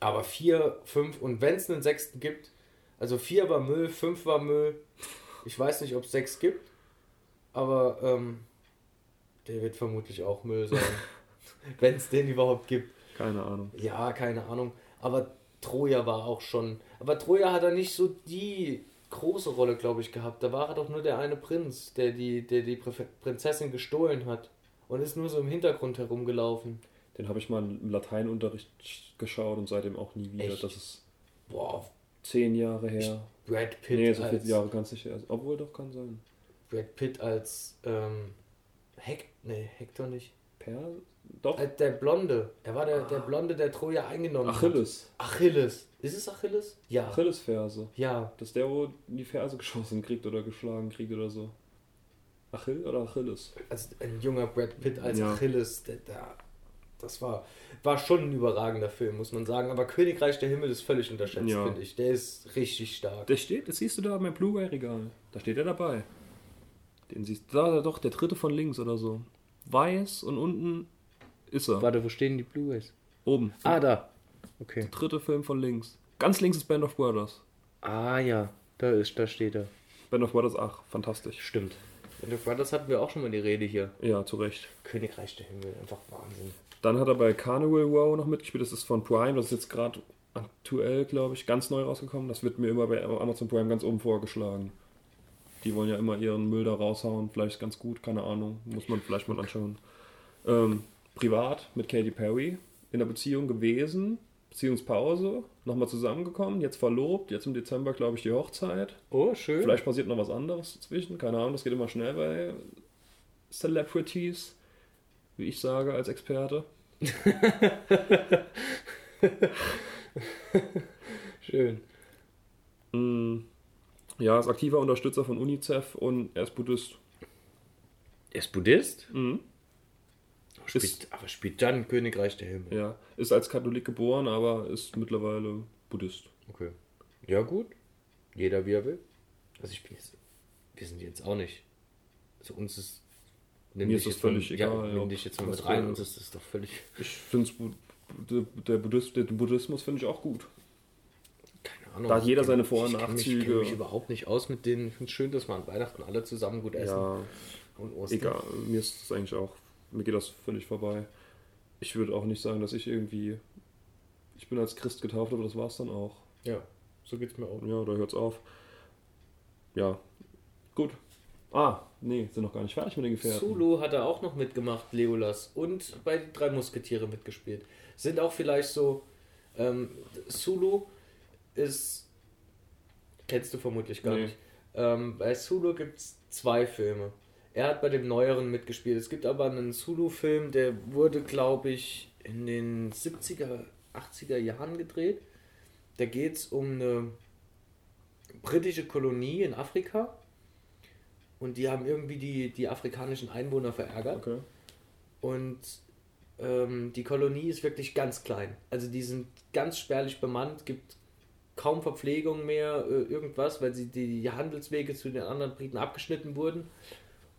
Aber vier, fünf und wenn es einen sechsten gibt, also vier war Müll, fünf war Müll. Ich weiß nicht, ob es sechs gibt, aber ähm, der wird vermutlich auch Müll sein. wenn es den überhaupt gibt. Keine Ahnung. Ja, keine Ahnung. Aber Troja war auch schon. Aber Troja hat er nicht so die große Rolle, glaube ich, gehabt. Da war er doch nur der eine Prinz, der die, der die Prinzessin gestohlen hat. Und ist nur so im Hintergrund herumgelaufen. Den habe ich mal im Lateinunterricht geschaut und seitdem auch nie wieder. Echt? Das ist Boah, zehn Jahre her. Brad Pitt nee, so als, viele Jahre kann es nicht her. Obwohl, doch kann sein. Brad Pitt als ähm, Hek nee, Hector nicht. Per? Doch. Als der Blonde. Er war der, der Blonde, der Troja eingenommen Achilles. hat. Achilles. Ist es Achilles? Ja. Achillesferse. Ja. Das ist der, wo die Ferse geschossen kriegt oder geschlagen kriegt oder so. Achill oder Achilles? Also ein junger Brad Pitt als Ja. Achilles, der, der, das war, war schon ein überragender Film, muss man sagen. Aber Königreich der Himmel ist völlig unterschätzt, Ja. finde ich. Der ist richtig stark. Der steht, das siehst du da beim Blu-ray-Regal. Da steht er dabei. Den siehst du, da, doch, der dritte von links oder so. Weiß und unten ist er. Warte, wo stehen die Blu-rays? Oben. Ah, da. Okay. Dritte Film von links. Ganz links ist Band of Brothers. Ah, ja. Da ist, da steht er. Band of Brothers, ach, fantastisch. Stimmt. Das hatten wir auch schon mal die Rede hier. Ja, zu Recht. Königreich der Himmel, einfach Wahnsinn. Dann hat er bei Carnival Row noch mitgespielt. Das ist von Prime. Das ist jetzt gerade aktuell, glaube ich, ganz neu rausgekommen. Das wird mir immer bei Amazon Prime ganz oben vorgeschlagen. Die wollen ja immer ihren Müll da raushauen. Vielleicht ganz gut, keine Ahnung. Muss man vielleicht mal anschauen. Ähm, privat mit Katy Perry in der Beziehung gewesen. Beziehungspause. Nochmal zusammengekommen. Jetzt verlobt. Jetzt im Dezember, glaube ich, die Hochzeit. Oh, schön. Vielleicht passiert noch was anderes dazwischen. Keine Ahnung. Das geht immer schnell bei Celebrities. Wie ich sage als Experte. Schön. Mm, Ja, ist aktiver Unterstützer von UNICEF und er ist Buddhist. Er ist Buddhist? Mhm. Spielt, Ist- aber spielt dann Königreich der Himmel. Ja, ist als Katholik geboren, aber ist mittlerweile Buddhist. Okay. Ja, gut. Jeder wie er will. Also ich bin jetzt. Wir sind jetzt auch nicht. Also uns ist. Nimm Mir ist das jetzt mal- völlig ja, egal, Nimm dich jetzt mal mit rein, für- uns ist das doch völlig. Ich finde der, Buddhist, der Buddhismus finde ich auch gut. Keine Ahnung. Da hat jeder Ich seine Vor- und Nachzüge. Ich kenne mich überhaupt nicht aus mit denen. Ich finde es schön, dass wir an Weihnachten alle zusammen gut essen. Ja, Und Ostern. egal. Mir ist das eigentlich auch, mir geht das völlig vorbei. Ich würde auch nicht sagen, dass ich irgendwie, ich bin als Christ getauft, aber das war es dann auch. Ja, so geht's mir auch. Ja, da hört's auf. Ja, gut. Ah, nee, sind noch gar nicht fertig mit den Gefährten. Zulu hat er auch noch mitgemacht, Legolas. Und bei die drei Musketiere mitgespielt. Sind auch vielleicht so. Ähm, Zulu ist. Kennst du vermutlich gar Nee. nicht. Ähm, bei Zulu gibt es zwei Filme. Er hat bei dem neueren mitgespielt. Es gibt aber einen Zulu-Film, der wurde, glaube ich, in den 70er, 80er Jahren gedreht. Da geht es um eine britische Kolonie in Afrika. Und die haben irgendwie die, die afrikanischen Einwohner verärgert. Okay. Und ähm, die Kolonie ist wirklich ganz klein. Also die sind ganz spärlich bemannt, gibt kaum Verpflegung mehr, äh, irgendwas, weil sie die, die Handelswege zu den anderen Briten abgeschnitten wurden.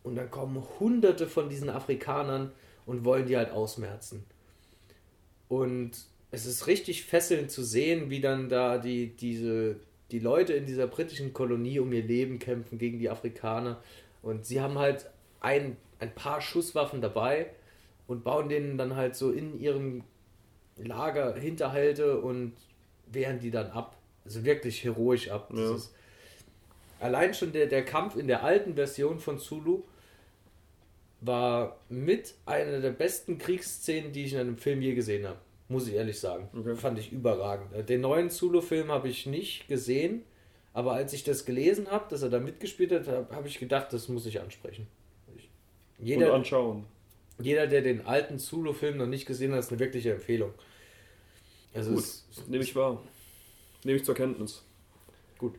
Und dann kommen hunderte von diesen Afrikanern und wollen die halt ausmerzen. Und es ist richtig fesselnd zu sehen, wie dann da die, diese, die Leute in dieser britischen Kolonie um ihr Leben kämpfen gegen die Afrikaner. Und sie haben halt ein, ein paar Schusswaffen dabei und bauen denen dann halt so in ihrem Lager Hinterhalte und wehren die dann ab. Also wirklich heroisch ab. Das Ja. ist, allein schon der, der Kampf in der alten Version von Zulu war mit einer der besten Kriegsszenen, die ich in einem Film je gesehen habe. Muss ich ehrlich sagen. Okay. Fand ich überragend. Den neuen Zulu-Film habe ich nicht gesehen, aber als ich das gelesen habe, dass er da mitgespielt hat, habe hab ich gedacht, das muss ich ansprechen. Ich, Und jeder, anschauen. jeder, der den alten Zulu-Film noch nicht gesehen hat, ist eine wirkliche Empfehlung. Also Gut, es, nehme ich wahr. Nehme ich zur Kenntnis. Gut.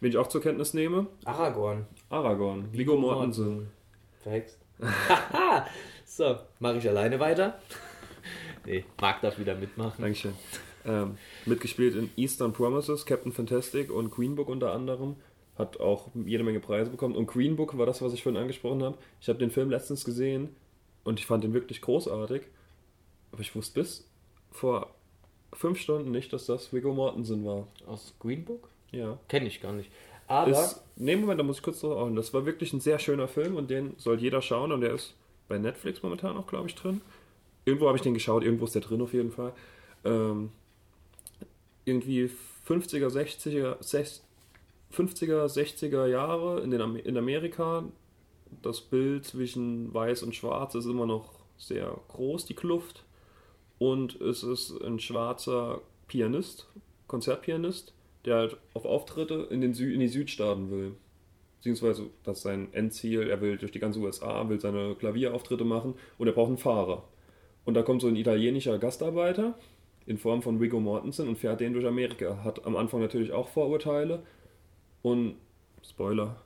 Wen ich auch zur Kenntnis nehme, Aragorn. Aragorn, Viggo Mortensen. Verhext. So, mache ich alleine weiter? nee, Marc darf wieder mitmachen. Dankeschön. Ähm, mitgespielt in Eastern Promises, Captain Fantastic und Green Book unter anderem. Hat auch jede Menge Preise bekommen. Und Green Book war das, was ich vorhin angesprochen habe. Ich habe den Film letztens gesehen und ich fand den wirklich großartig. Aber ich wusste bis vor fünf Stunden nicht, dass das Viggo Mortensen war. Aus Green Book? Ja. Kenne ich gar nicht. Aber Ist, nee, Moment, da muss ich kurz drauf achten. Das war wirklich ein sehr schöner Film und den soll jeder schauen und der ist bei Netflix momentan auch, glaube ich, drin. Irgendwo habe ich den geschaut, irgendwo ist der drin auf jeden Fall. Ähm, irgendwie 50er, 60er, 60, 50er, 60er Jahre in, den, in Amerika. Das Bild zwischen Weiß und Schwarz ist immer noch sehr groß, die Kluft. Und es ist ein schwarzer Pianist, Konzertpianist, der halt auf Auftritte in, den Sü in die Südstaaten will. Beziehungsweise, das ist sein Endziel, er will durch die ganze USA, will seine Klavierauftritte machen und er braucht einen Fahrer. Und da kommt so ein italienischer Gastarbeiter in Form von Viggo Mortensen und fährt den durch Amerika. Hat am Anfang natürlich auch Vorurteile und Spoiler,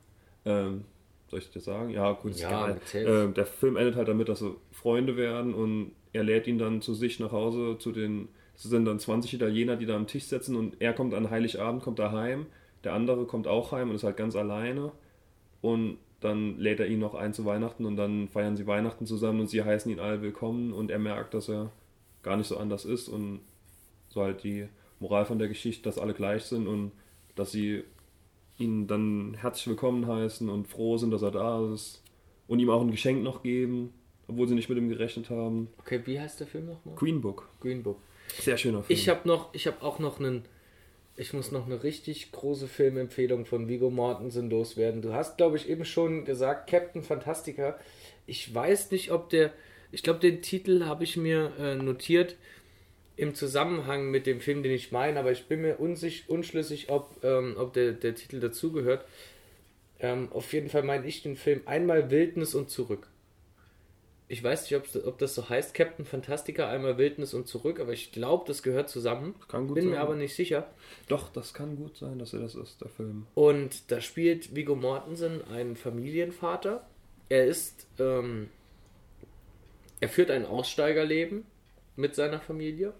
ähm, soll ich das sagen? Ja, gut, Ja. Ähm, der Film endet halt damit, dass sie Freunde werden und er lädt ihn dann zu sich nach Hause zu den, es sind dann 20 Italiener, die da am Tisch sitzen und er kommt an Heiligabend, kommt da heim, der andere kommt auch heim und ist halt ganz alleine und dann lädt er ihn noch ein zu Weihnachten und dann feiern sie Weihnachten zusammen und sie heißen ihn alle willkommen und er merkt, dass er gar nicht so anders ist und so halt die Moral von der Geschichte, dass alle gleich sind und dass sie ihn dann herzlich willkommen heißen und froh sind, dass er da ist und ihm auch ein Geschenk noch geben, obwohl sie nicht mit ihm gerechnet haben. Okay, wie heißt der Film nochmal? Green Book. Green Book. Sehr schöner Film. Ich habe noch, ich habe auch noch einen, ich muss noch eine richtig große Filmempfehlung von Vigo Mortensen loswerden. Du hast, glaube ich, eben schon gesagt, Captain Fantastica. Ich weiß nicht, ob der, ich glaube, den Titel habe ich mir äh, notiert im Zusammenhang mit dem Film, den ich meine, aber ich bin mir unsich, unschlüssig, ob, ähm, ob der, der Titel dazugehört. Ähm, auf jeden Fall meine ich den Film Einmal Wildnis und zurück. Ich weiß nicht, ob's- ob das so heißt, Captain Fantastica, einmal Wildnis und zurück, aber ich glaube, das gehört zusammen. Kann gut Bin mir sein. aber nicht sicher. Doch, das kann gut sein, dass er das ist, der Film. Und da spielt Viggo Mortensen einen Familienvater. Er ist, ähm, er führt ein Aussteigerleben mit seiner Familie.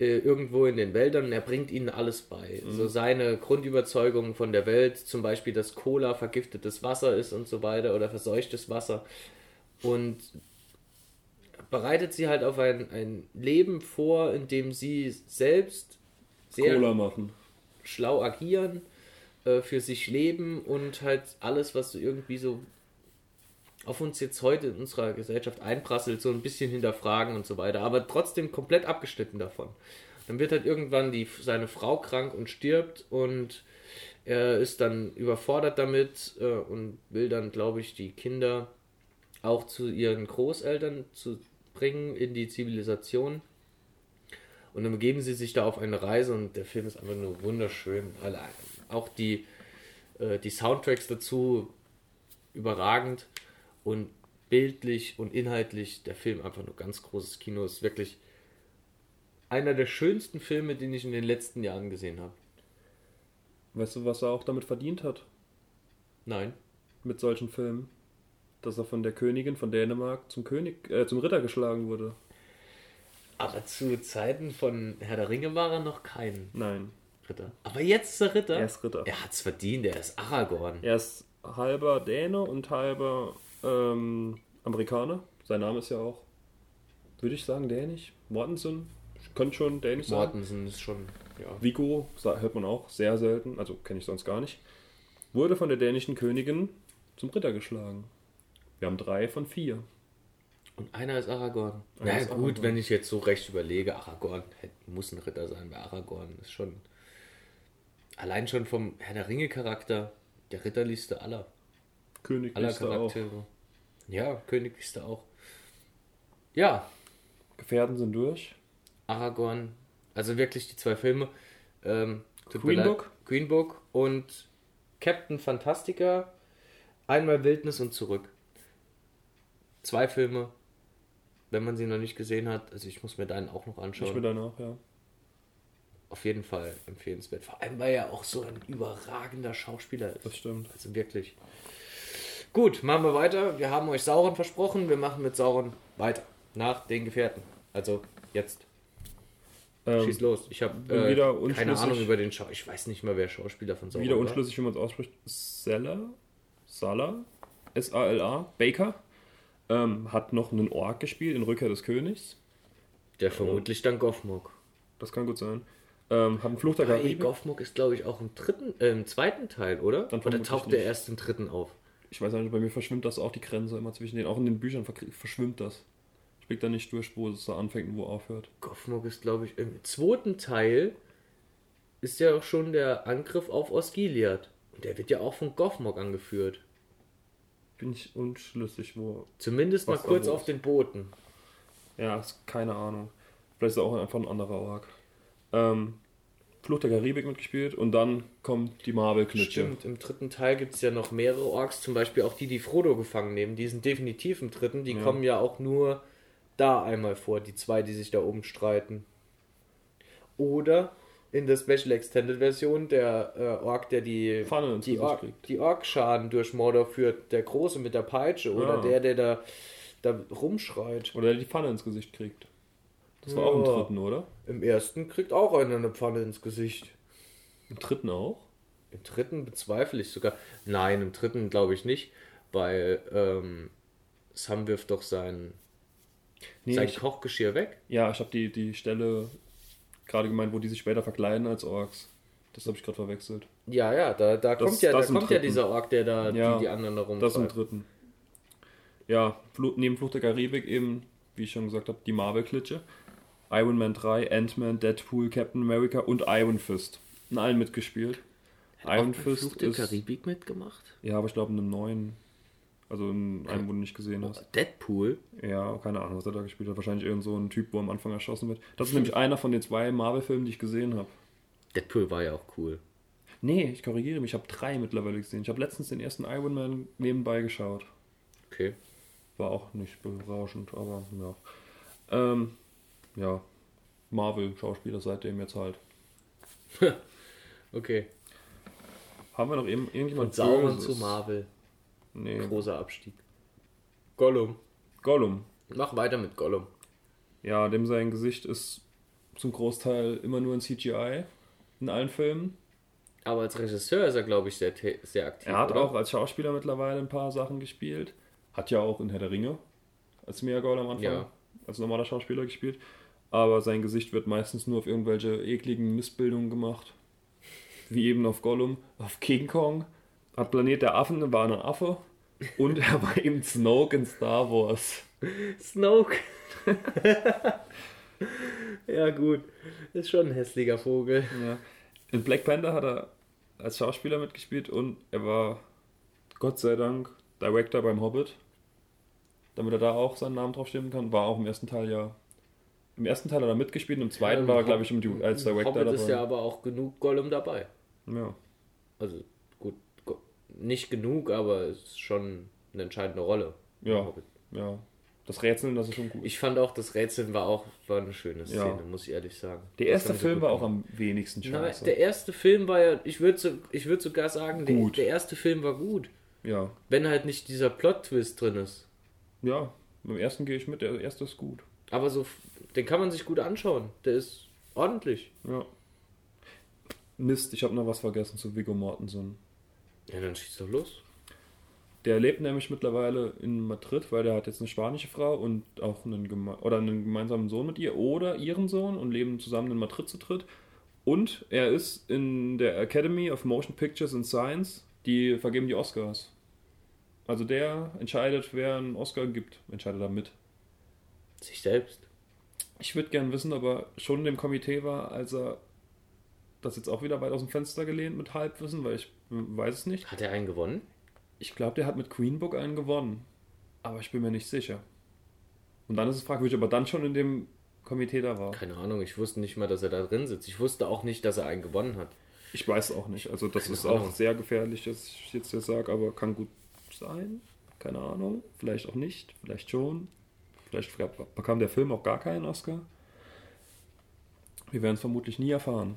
Äh, irgendwo in den Wäldern. Er bringt ihnen alles bei. So seine Grundüberzeugungen von der Welt, zum Beispiel, dass Cola vergiftetes Wasser ist und so weiter oder verseuchtes Wasser. Und bereitet sie halt auf ein, ein Leben vor, in dem sie selbst sehr schlau agieren, äh, für sich leben und halt alles, was so irgendwie so auf uns jetzt heute in unserer Gesellschaft einprasselt, so ein bisschen hinterfragen und so weiter, aber trotzdem komplett abgeschnitten davon. Dann wird halt irgendwann die, seine Frau krank und stirbt und er ist dann überfordert damit äh, und will dann, glaube ich, die Kinder auch zu ihren Großeltern zu bringen in die Zivilisation. Und dann begeben sie sich da auf eine Reise und der Film ist einfach nur wunderschön. Allein auch die, äh, die Soundtracks dazu überragend und bildlich und inhaltlich der Film einfach nur ganz großes Kino. Ist wirklich einer der schönsten Filme, den ich in den letzten Jahren gesehen habe. Weißt du, was er auch damit verdient hat? Nein. Mit solchen Filmen? Dass er von der Königin von Dänemark zum König, äh, zum Ritter geschlagen wurde. Aber zu Zeiten von Herr der Ringe war er noch kein Nein, Ritter. Aber jetzt ist er Ritter. er ist Ritter. Er hat's verdient, er ist Aragorn. Er ist halber Däne und halber ähm, Amerikaner. Sein Name ist ja auch, würde ich sagen, dänisch. Mortensen könnte schon dänisch sein. Mortensen ist schon, ja. Vigo hört man auch sehr selten, also kenne ich sonst gar nicht. Wurde von der dänischen Königin zum Ritter geschlagen. Wir haben drei von vier. Und einer ist Aragorn. Einer Na ist gut, Aragorn. wenn ich jetzt so recht überlege, Aragorn muss ein Ritter sein, weil Aragorn ist schon allein schon vom Herr der Ringe Charakter der ritterlichste aller, aller Königlichster auch. Charaktere. Ja, königlichste auch. Ja, Gefährten sind durch. Aragorn, also wirklich die zwei Filme. Ähm, Green Book? Green Book und Captain Fantastica. Einmal Wildnis und zurück. Zwei Filme, wenn man sie noch nicht gesehen hat. Also ich muss mir deinen auch noch Ich anschauen. will danach, ja. Auf jeden Fall empfehlenswert. Vor allem, weil er auch so ein überragender Schauspieler ist. Das stimmt. Also wirklich. Gut, machen wir weiter. Wir haben euch Sauron versprochen. Wir machen mit Sauron weiter. Nach den Gefährten. Also jetzt. Ähm, Schieß los. Ich habe äh, wieder keine. Ahnung über den Schau. Ich weiß nicht mal, wer Schauspieler von Sauron wieder war. unschlüssig, wie man es ausspricht. Sala? Sala? S-A-L-A? Baker? Ähm, hat noch einen Ork gespielt in Rückkehr des Königs. Der vermutlich dann Goffmog. Das kann gut sein. Ähm, hat einen Fluch der Karibik. Goffmog ist, glaube ich, auch im dritten, äh, im zweiten Teil, oder? Dann oder taucht der erst im dritten auf? Ich weiß nicht, bei mir verschwimmt das auch die Grenze immer zwischen denen. Auch in den Büchern verschwimmt das. Ich blick da nicht durch, wo es da anfängt und wo aufhört. Goffmog ist, glaube ich, im zweiten Teil ist ja auch schon der Angriff auf Osgiliath. Und der wird ja auch von Goffmog angeführt. Bin ich unschlüssig, wo. Zumindest mal kurz auf den Booten. Ja, keine Ahnung. Vielleicht ist auch einfach ein anderer Ork. Ähm, Fluch der Karibik mitgespielt und dann kommt die Marvel-Klitsche. Stimmt, im dritten Teil gibt es ja noch mehrere Orks, zum Beispiel auch die, die Frodo gefangen nehmen. Die sind definitiv im dritten. Die Ja. kommen ja auch nur da einmal vor, die zwei, die sich da oben streiten. Oder in der Special Extended Version der äh, Ork, der die, Pfanne ins die, Ork, kriegt. die Orkschaden durch Mordor führt. Der Große mit der Peitsche oder Ja. der, der da, da rumschreit. Oder der die Pfanne ins Gesicht kriegt. Das war auch im Ja. dritten, oder? Im ersten kriegt auch einer eine Pfanne ins Gesicht. Im dritten auch? Im dritten bezweifle ich sogar. Nein, im dritten glaube ich nicht, weil ähm, Sam wirft doch sein, Nee, sein ich, Kochgeschirr weg. ja, ich habe die, die Stelle gerade gemeint, wo die sich später verkleiden als Orks. Das habe ich gerade verwechselt. Ja, ja, da, da Das- kommt ja, da kommt ja dieser Ork, der da Ja, die, die anderen da Das im rumtreibt. dritten. Ja, Flu neben Fluch der Karibik eben, wie ich schon gesagt habe, die Marvel-Klitsche. Iron Man 3, Ant-Man, Deadpool, Captain America und Iron Fist. In allen mitgespielt. Iron Fluch Fist der ist. Karibik mitgemacht? Ja, aber ich glaube in einem neuen. Also in einem, wo du nicht gesehen hast. Deadpool? Ja, keine Ahnung, was er da gespielt hat. Wahrscheinlich irgend so ein Typ, wo am Anfang erschossen wird. Das ist nämlich einer von den zwei Marvel-Filmen, die ich gesehen habe. Deadpool war ja auch cool. Nee, ich korrigiere mich, ich habe drei mittlerweile gesehen. Ich habe letztens den ersten Iron Man nebenbei geschaut. Okay. war auch nicht berauschend, aber ja. Ähm, ja, Marvel-Schauspieler seitdem jetzt halt. Okay. Haben wir noch eben irgendjemand Und Sauron zu Marvel. Nee. Großer Abstieg. Gollum. Gollum. Mach weiter mit Gollum. Ja, dem sein Gesicht ist zum Großteil immer nur in CGI in allen Filmen. Aber als Regisseur ist er, glaube ich, sehr, sehr aktiv. Er hat oder? auch als Schauspieler mittlerweile ein paar Sachen gespielt. Hat ja auch in Herr der Ringe als Meergaul am Anfang Ja. als normaler Schauspieler gespielt. Aber sein Gesicht wird meistens nur auf irgendwelche ekligen Missbildungen gemacht. Wie eben auf Gollum, auf King Kong. Auf Planet der Affen war ein Affe. Und er war eben Snoke in Star Wars. Snoke. ja, gut. Ist schon ein hässlicher Vogel. Ja. In Black Panther hat er als Schauspieler mitgespielt und er war Gott sei Dank Director beim Hobbit. Damit er da auch seinen Namen draufstehen kann. War auch im ersten Teil ja. Im ersten Teil hat er mitgespielt, im zweiten war er, glaube ich, im Du- als Director Hobbit dabei. ist ja aber auch genug Gollum dabei. ja. Also, Nicht genug, aber es ist schon eine entscheidende Rolle. Ja. Hobbit. ja. Das Rätseln, das ist schon gut. Ich fand auch, das Rätseln war auch war eine schöne Szene, Ja. muss ich ehrlich sagen. der erste Film war auch am wenigsten scheiße. der erste Film war ja, ich würde so, ich würd sogar sagen, der, der erste Film war gut. ja. Wenn halt nicht dieser Plot-Twist drin ist. Ja. Beim ersten gehe ich mit, der erste ist gut. Aber so, den kann man sich gut anschauen. Der ist ordentlich. Ja. Mist, ich habe noch was vergessen zu Viggo Mortensen. Ja, dann schieß doch los. Der lebt nämlich mittlerweile in Madrid, weil der hat jetzt eine spanische Frau und auch einen, geme oder einen gemeinsamen Sohn mit ihr oder ihren Sohn und leben zusammen in Madrid zu dritt. Und er ist in der Academy of Motion Pictures and Science, die vergeben die Oscars. Also der entscheidet, wer einen Oscar gibt, entscheidet er mit. Sich selbst. Ich würde gern wissen, ob er schon in dem Komitee war, als er das jetzt auch wieder weit aus dem Fenster gelehnt mit Halbwissen, weil ich weiß es nicht. Hat er einen gewonnen? Ich glaube, der hat mit Queen Book einen gewonnen. Aber ich bin mir nicht sicher. Und dann ist es fragwürdig, ob er dann schon in dem Komitee da war. Keine Ahnung, ich wusste nicht mal, dass er da drin sitzt. Ich wusste auch nicht, dass er einen gewonnen hat. Ich weiß auch nicht. Also das Keine ist Ahnung. auch sehr gefährlich, dass ich jetzt das sage, aber kann gut sein. Keine Ahnung. Vielleicht auch nicht. Vielleicht schon. Vielleicht bekam der Film auch gar keinen Oscar. Wir werden es vermutlich nie erfahren.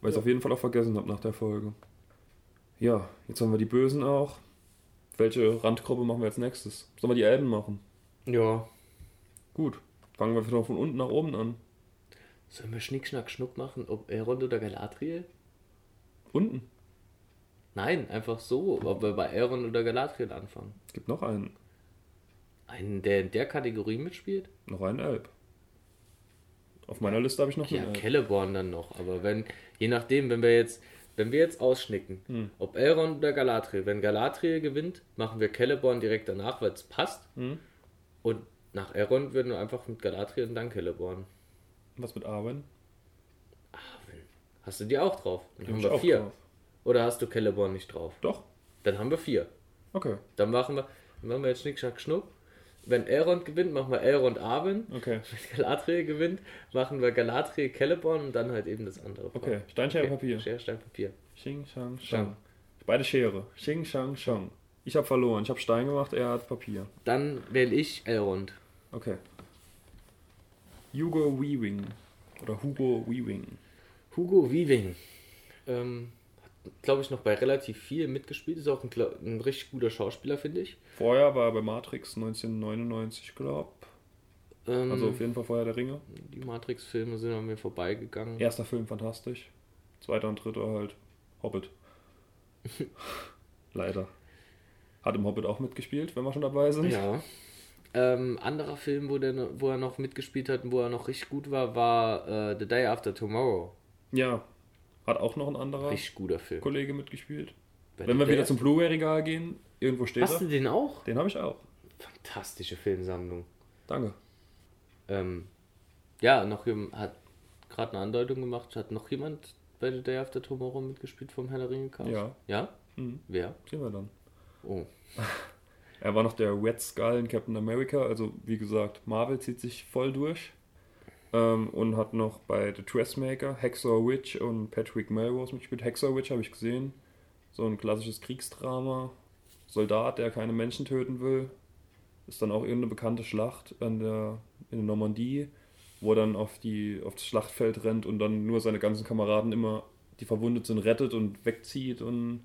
Weil ich es auf jeden Fall auch vergessen habe nach der Folge. Ja, jetzt haben wir die Bösen auch. Welche Randgruppe machen wir als nächstes? Sollen wir die Elben machen? Ja. Gut. Fangen wir wieder von unten nach oben an. Sollen wir Schnick, Schnack, Schnuck machen? Ob Elrond oder Galadriel? Unten. Nein, einfach so. Ob wir bei Elrond oder Galadriel anfangen. Es gibt noch einen. Einen, der in der Kategorie mitspielt? Noch einen Elb. Auf meiner Liste habe ich noch Ja, einen Elb. Celeborn dann noch. Aber wenn, je nachdem, wenn wir jetzt, wenn wir jetzt ausschnicken, Hm. ob Elrond oder Galadriel, wenn Galadriel gewinnt, machen wir Celeborn direkt danach, weil es passt. Hm. Und nach Elrond würden wir einfach mit Galadriel und dann Celeborn. Was mit Arwen? Hast du die auch drauf? Dann Die haben hab wir vier. drauf. Oder hast du Celeborn nicht drauf? Doch. Dann haben wir vier. Okay. Dann machen wir, dann machen wir jetzt Schnick, Schnack, Schnuck. Wenn Elrond gewinnt, machen wir Elrond Arwen. Okay. Wenn Galadriel gewinnt, machen wir Galadriel Celeborn und dann halt eben das andere. Okay. Stein, Schere, Okay. Papier. Schere, Stein, Papier. Xing, Shang, Shang. Beide Schere. Xing, Shang, Shang. Ich habe verloren. Ich habe Stein gemacht, er hat Papier. Dann wähle ich Elrond. Okay. Hugo Weaving. Oder Hugo Weaving. Hugo Weaving. Ähm, glaube ich, noch bei relativ viel mitgespielt. Ist auch ein, ein richtig guter Schauspieler, finde ich. Vorher war er bei Matrix 1999, glaube Ähm, Also auf jeden Fall vorher der Ringe. die Matrix-Filme sind an mir vorbeigegangen. Erster Film fantastisch. Zweiter und dritter halt Hobbit. Leider. Hat im Hobbit auch mitgespielt, wenn wir schon dabei sind. Ja. Ähm, anderer Film, wo, der, wo er noch mitgespielt hat und wo er noch richtig gut war, war äh, The Day After Tomorrow. Ja. Hat auch noch ein anderer Richtig guter Film. Kollege mitgespielt. Wenn Wenn wir der- wieder zum Blu-ray-Regal gehen, irgendwo steht Hast du er. den auch? Den habe ich auch. Fantastische Filmsammlung. Danke. Ähm, ja, noch jemand hat gerade eine Andeutung gemacht. Hat noch jemand bei The Day After Tomorrow mitgespielt vom Herr der Ringe Cast? Ja. Ja? Mhm. Wer? Sehen wir dann. Oh. Er war noch der Red Skull in Captain America, also wie gesagt, Marvel zieht sich voll durch. Ähm, und hat noch bei The Dressmaker Hexor Witch und Patrick Melrose mitgespielt. Hexor Witch habe ich gesehen. So ein klassisches Kriegsdrama. Soldat, der keine Menschen töten will. ist dann auch irgendeine bekannte Schlacht an der, in der Normandie, wo er dann auf, die, auf das Schlachtfeld rennt und dann nur seine ganzen Kameraden immer, die verwundet sind, rettet und wegzieht und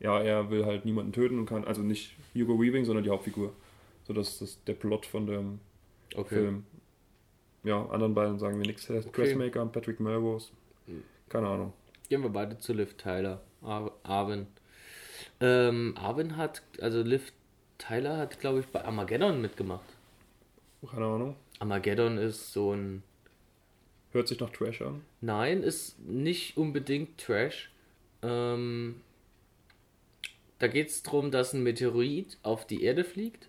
ja, er will halt niemanden töten und kann, also nicht Hugo Weaving, sondern die Hauptfigur. So, das ist der Plot von dem Okay. Film. Ja, anderen beiden sagen wir nichts. Okay. Dressmaker, Patrick Melrose. Hm. Keine Ahnung. Gehen wir beide zu Liv Tyler. Ar Arvin. Ähm, Arvin hat, also Liv Tyler hat, glaube ich, bei Armageddon mitgemacht. Keine Ahnung. Armageddon ist so ein. Hört sich nach Trash an. Nein, ist nicht unbedingt Trash. Ähm, da geht es darum, dass ein Meteorit auf die Erde fliegt.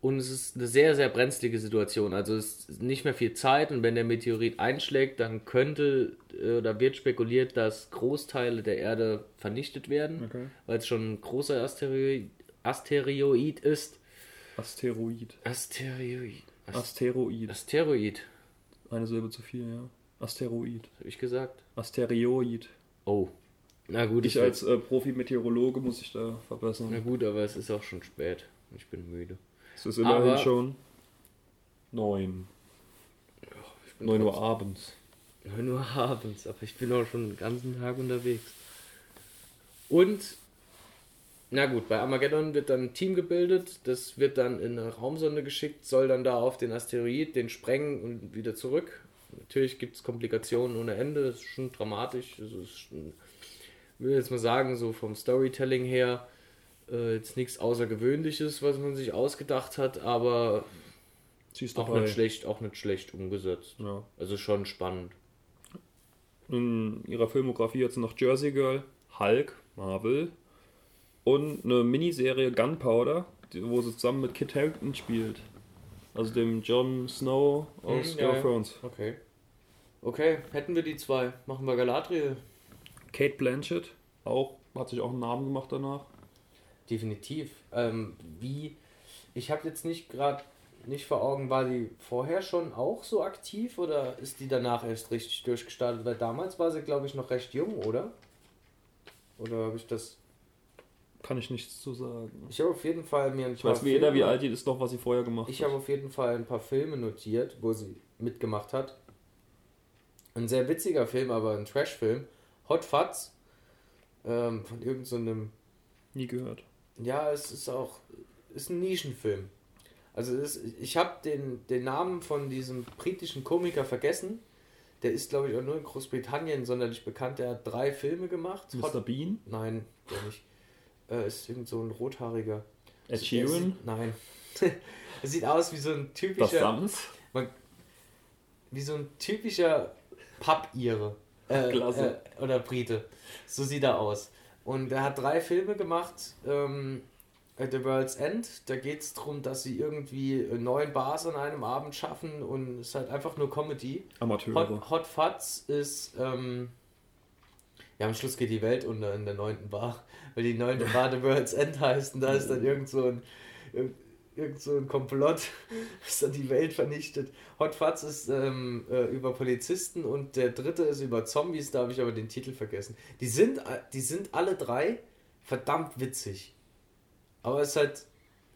Und es ist eine sehr, sehr brenzlige Situation. Also es ist nicht mehr viel Zeit und wenn der Meteorit einschlägt, dann könnte äh, oder wird spekuliert, dass Großteile der Erde vernichtet werden, Okay. weil es schon ein großer Asteroid, Asteroid ist. Asteroid. Asteroid. Ast Asteroid. Asteroid, Eine Silbe zu viel, ja. Asteroid. habe ich gesagt? Asteroid. Oh. Na gut, Ich als äh, Profi-Meteorologe muss ich da Na verbessern. gut, aber es ist auch schon spät. Ich bin müde. Es ist immerhin Aber- schon 9. 9 Uhr abends. 9 Uhr abends, aber ich bin auch schon den ganzen Tag unterwegs. Und, na gut, bei Armageddon wird dann ein Team gebildet, das wird dann in eine Raumsonde geschickt, soll dann da auf den Asteroid, den sprengen und wieder zurück. Natürlich gibt es Komplikationen ohne Ende, das ist schon dramatisch. Das ist schon, ich will jetzt mal sagen, so vom Storytelling her, äh, jetzt nichts Außergewöhnliches, was man sich ausgedacht hat, aber Sie ist auch nicht schlecht, auch nicht schlecht umgesetzt. Ja. Also schon spannend. In ihrer Filmografie jetzt noch Jersey Girl, Hulk, Marvel und eine Miniserie Gunpowder, wo sie zusammen mit Kit Harington spielt. Also dem Jon Snow aus Hm, Game of. Thrones. Okay. Okay, hätten wir die zwei. Machen wir Galadriel. Kate Blanchett, auch, hat sich auch einen Namen gemacht danach. Definitiv. Ähm, wie. Ich habe jetzt nicht gerade nicht vor Augen, war die vorher schon auch so aktiv oder ist die danach erst richtig durchgestartet? Weil damals war sie, glaube ich, noch recht jung, oder? Oder habe ich das. Kann ich nichts zu sagen. Ich habe auf jeden Fall mir ein Ich weiß weder, wie alt die ist, noch was sie vorher gemacht Ich hat. habe auf jeden Fall ein paar Filme notiert, wo sie mitgemacht hat. Ein sehr witziger Film, aber ein Trash-Film. Hot Fuzz. Ähm, von irgendeinem. So einem- Nie gehört. Ja, es ist auch. Ist ein Nischenfilm. Also es ist, ich habe den, den Namen von diesem britischen Komiker vergessen. Der ist, glaube ich, auch nur in Großbritannien sonderlich bekannt. Der hat drei Filme gemacht. Mr. Bean? Nein, der nicht. Äh, ist irgend so ein rothaariger. Ed Sheeran? Nein. Er sieht aus wie so ein Das typischer. Sams? wie so ein typischer Papp-Ire. Äh, Klasse. Äh, oder Brite. So sieht er aus. Und er hat drei Filme gemacht. Ähm, at The World's End. Da geht es darum, dass sie irgendwie neun Bars an einem Abend schaffen und es ist halt einfach nur Comedy. Amateure. Hot, Hot Fuzz ist. Ähm, ja, am Schluss geht die Welt unter in der neunten Bar, weil die neunte Bar The World's End heißt und da ist dann irgend so ein, irgend, so ein Komplott, das dann die Welt vernichtet. Hot Fuzz ist ähm, äh, über Polizisten und der dritte ist über Zombies, da habe ich aber den Titel vergessen. Die sind, äh, die sind alle drei verdammt witzig. Aber es ist halt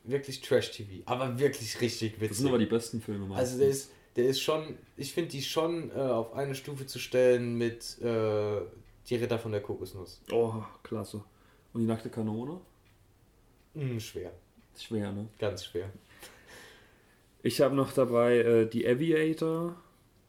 wirklich Trash-TV, aber wirklich richtig witzig. Das sind aber die besten Filme meistens. Also der ist, der ist schon, ich finde die schon äh, auf eine Stufe zu stellen mit äh, die Ritter von der Kokosnuss. Oh, klasse. Und die nackte Kanone? Hm, schwer, Ist schwer, ne? ganz schwer. Ich habe noch dabei äh, die Aviator,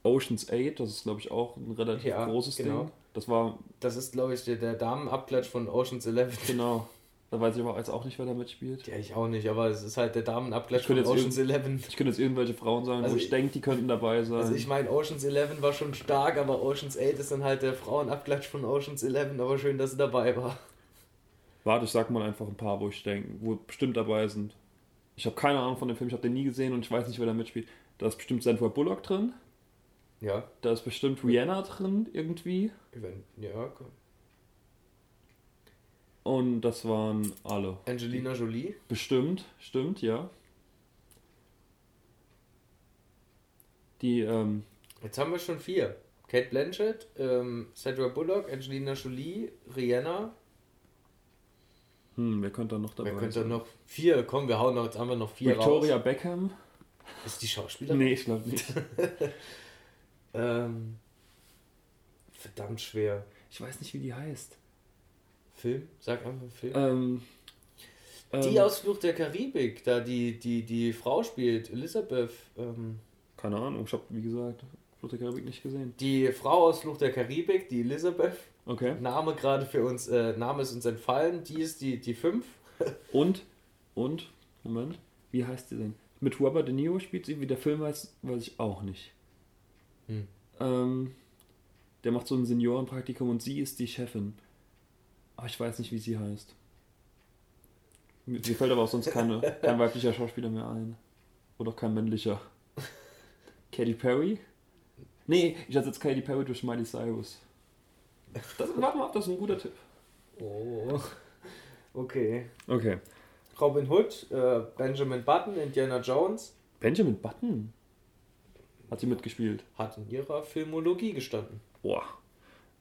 Ocean's 8, das ist glaube ich auch ein relativ Ja, großes genau. Ding. Das war, Das ist, glaube ich, der, der Damenabklatsch von Ocean's Eleven. genau, da weiß ich aber jetzt auch nicht, wer da mitspielt. Ja, ich auch nicht, aber es ist halt der Damenabklatsch Ich von Ocean's Eleven. Ich könnte jetzt irgendwelche Frauen sagen, Also wo ich ich- denke, die könnten dabei sein. Also ich meine, Ocean's Eleven war schon stark, aber Ocean's 8 ist dann halt der Frauenabklatsch von Ocean's Eleven, aber schön, dass sie dabei war. Warte, ich sag mal einfach ein paar, wo ich denke, wo bestimmt dabei sind. Ich habe keine Ahnung von dem Film, ich habe den nie gesehen und ich weiß nicht, wer da mitspielt. Da ist bestimmt Sandra Bullock drin. Ja, Da ist bestimmt Rihanna drin irgendwie. wenn, ja, komm. Und das waren alle. Angelina Jolie. Bestimmt, stimmt, ja. Die, ähm, Jetzt haben wir schon vier. Kate Blanchett, ähm, Sandra Bullock, Angelina Jolie, Rihanna. Hm, wer könnte da noch dabei Wer könnte sein? noch? Vier, komm, wir hauen noch, jetzt einfach noch vier Victoria raus. Beckham? Ist die Schauspielerin? Nee, ich glaube nicht. Ähm, verdammt schwer. Ich weiß nicht, wie die heißt. Film? Sag einfach Film. Ähm, die ähm, aus Fluch der Karibik, da die, die, die Frau spielt, Elisabeth. Ähm, Keine Ahnung, ich habe, wie gesagt, Fluch der Karibik nicht gesehen. die Frau aus Fluch der Karibik, die Elisabeth. Okay. Name gerade für uns, äh, Name ist uns entfallen. Die ist die, die fünf. Und, und, Moment, wie heißt sie denn? Mit Robert De Niro spielt sie, wie der Film heißt, weiß ich auch nicht. Hm. Ähm, der macht so ein Seniorenpraktikum und sie ist die Chefin. Aber ich weiß nicht, wie sie heißt. Mir fällt aber auch sonst keine, kein weiblicher Schauspieler mehr ein. Oder auch kein männlicher. Katy Perry? Nee, ich ersetze Katy Perry durch Miley Cyrus. Das, warte mal, das ist ein guter Tipp. Oh. Okay. Okay. Robin Hood, äh, Benjamin Button, Indiana Jones Benjamin Button hat sie mitgespielt. hat in ihrer Filmologie gestanden. Boah.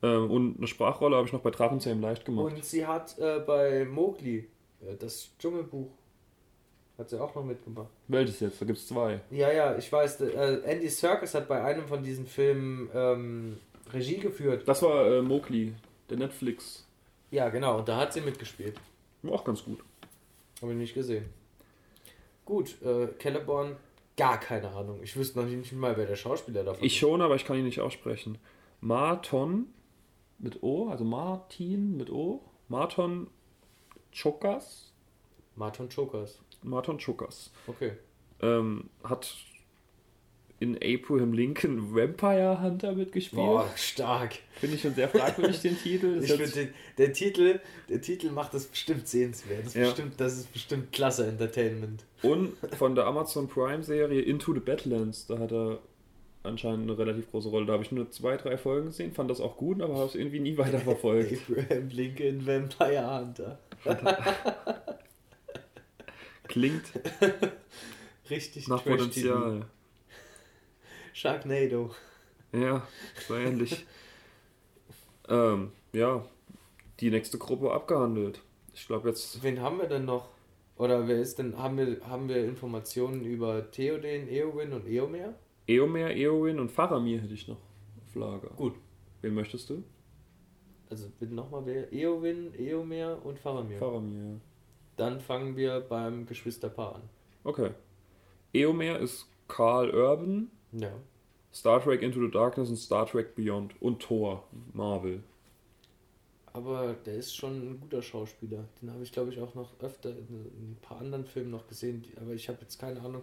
Ähm, und eine Sprachrolle habe ich noch bei Drachenzähmen leicht gemacht. Und sie hat äh, bei Mowgli, äh, das Dschungelbuch, hat sie auch noch mitgemacht. Welches jetzt? Da gibt es zwei. Ja, ja, ich weiß, äh, Andy Serkis hat bei einem von diesen Filmen ähm, Regie geführt. Das war äh, Mowgli, der Netflix. Ja, genau, und da hat sie mitgespielt. War auch ganz gut. Habe ich nicht gesehen. Gut, äh, Celeborn, gar keine Ahnung. Ich wüsste noch nicht mal, wer der Schauspieler davon Ich schon, aber ich kann ihn nicht aussprechen. Marton mit O, also Martin mit O. Marton Chokas. ist. Martin Chokas. Marton Chokas. Okay. Ähm, hat in Abraham Lincoln Vampire Hunter mitgespielt. Boah, stark. Finde ich schon sehr fragwürdig den Titel. Das Ich finde, den, der, Titel, der Titel macht das bestimmt sehenswert. Das ist, Ja. bestimmt, das ist bestimmt klasse Entertainment. Und von der Amazon Prime Serie Into the Badlands, da hat er anscheinend eine relativ große Rolle. Da habe ich nur zwei, drei Folgen gesehen, fand das auch gut, aber habe es irgendwie nie weiter verfolgt. Abraham Lincoln Vampire Hunter. Klingt Richtig nach. Potenzial. Sharknado. Ja, so ähnlich. ähm, ja, die nächste Gruppe abgehandelt. Ich glaube jetzt Wen haben wir denn noch? Oder wer ist denn, haben wir, haben wir Informationen über Theoden, Eowyn und Eomer? Eomer, Eowyn und Faramir hätte ich noch auf Lager. Gut. Wen möchtest du? Also bitte nochmal wer? Eowyn, Eomer und Faramir. Faramir, ja. Dann fangen wir beim Geschwisterpaar an. Okay. Eomer ist Carl Urban, Ja. Star Trek Into the Darkness und Star Trek Beyond und Thor, Marvel. Aber der ist schon ein guter Schauspieler. Den habe ich, glaube ich, auch noch öfter in, in ein paar anderen Filmen noch gesehen. Aber ich habe jetzt keine Ahnung.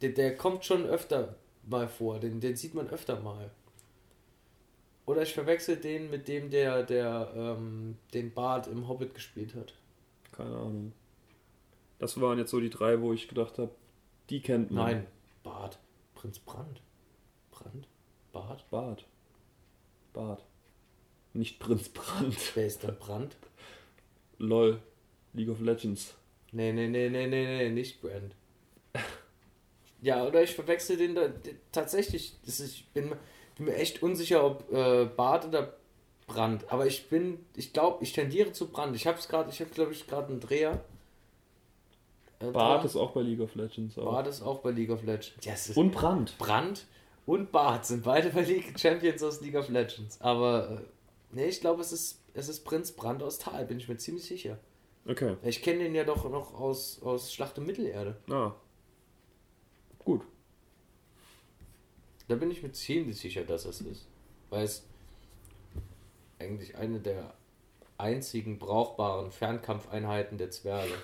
Der, der kommt schon öfter mal vor. Den, den sieht man öfter mal. Oder ich verwechsel den mit dem, der, der ähm, den Bart im Hobbit gespielt hat. Keine Ahnung. Das waren jetzt so die drei, wo ich gedacht habe, die kennt man. Nein, Bart. Prinz Brand. Brand? Bart? Bart. Bart. Nicht Prinz Brand. Wer ist denn Brand? LOL. League of Legends. Nee, nee, nee, nee, nee, nee, nicht Brand. Ja, oder ich verwechsel den da tatsächlich. Ist, ich bin, bin mir echt unsicher, ob äh, Bart oder Brand. Aber ich bin, ich glaube, ich tendiere zu Brand. Ich habe es gerade, ich habe glaube ich gerade einen Dreher. Äh, Bart ist auch bei League of Legends. Auch. Bart ist auch bei League of Legends. Ja, es ist Und Brand. Brand und Bart sind beide bei League Champions aus League of Legends. Aber äh, nee, ich glaube, es ist, es ist Prinz Brand aus Tal, bin ich mir ziemlich sicher. Okay. Ich kenne den ja doch noch aus, aus Schlacht um Mittelerde. Ah. Gut. Da bin ich mir ziemlich sicher, dass es ist. Weil es eigentlich eine der einzigen brauchbaren Fernkampfeinheiten der Zwerge.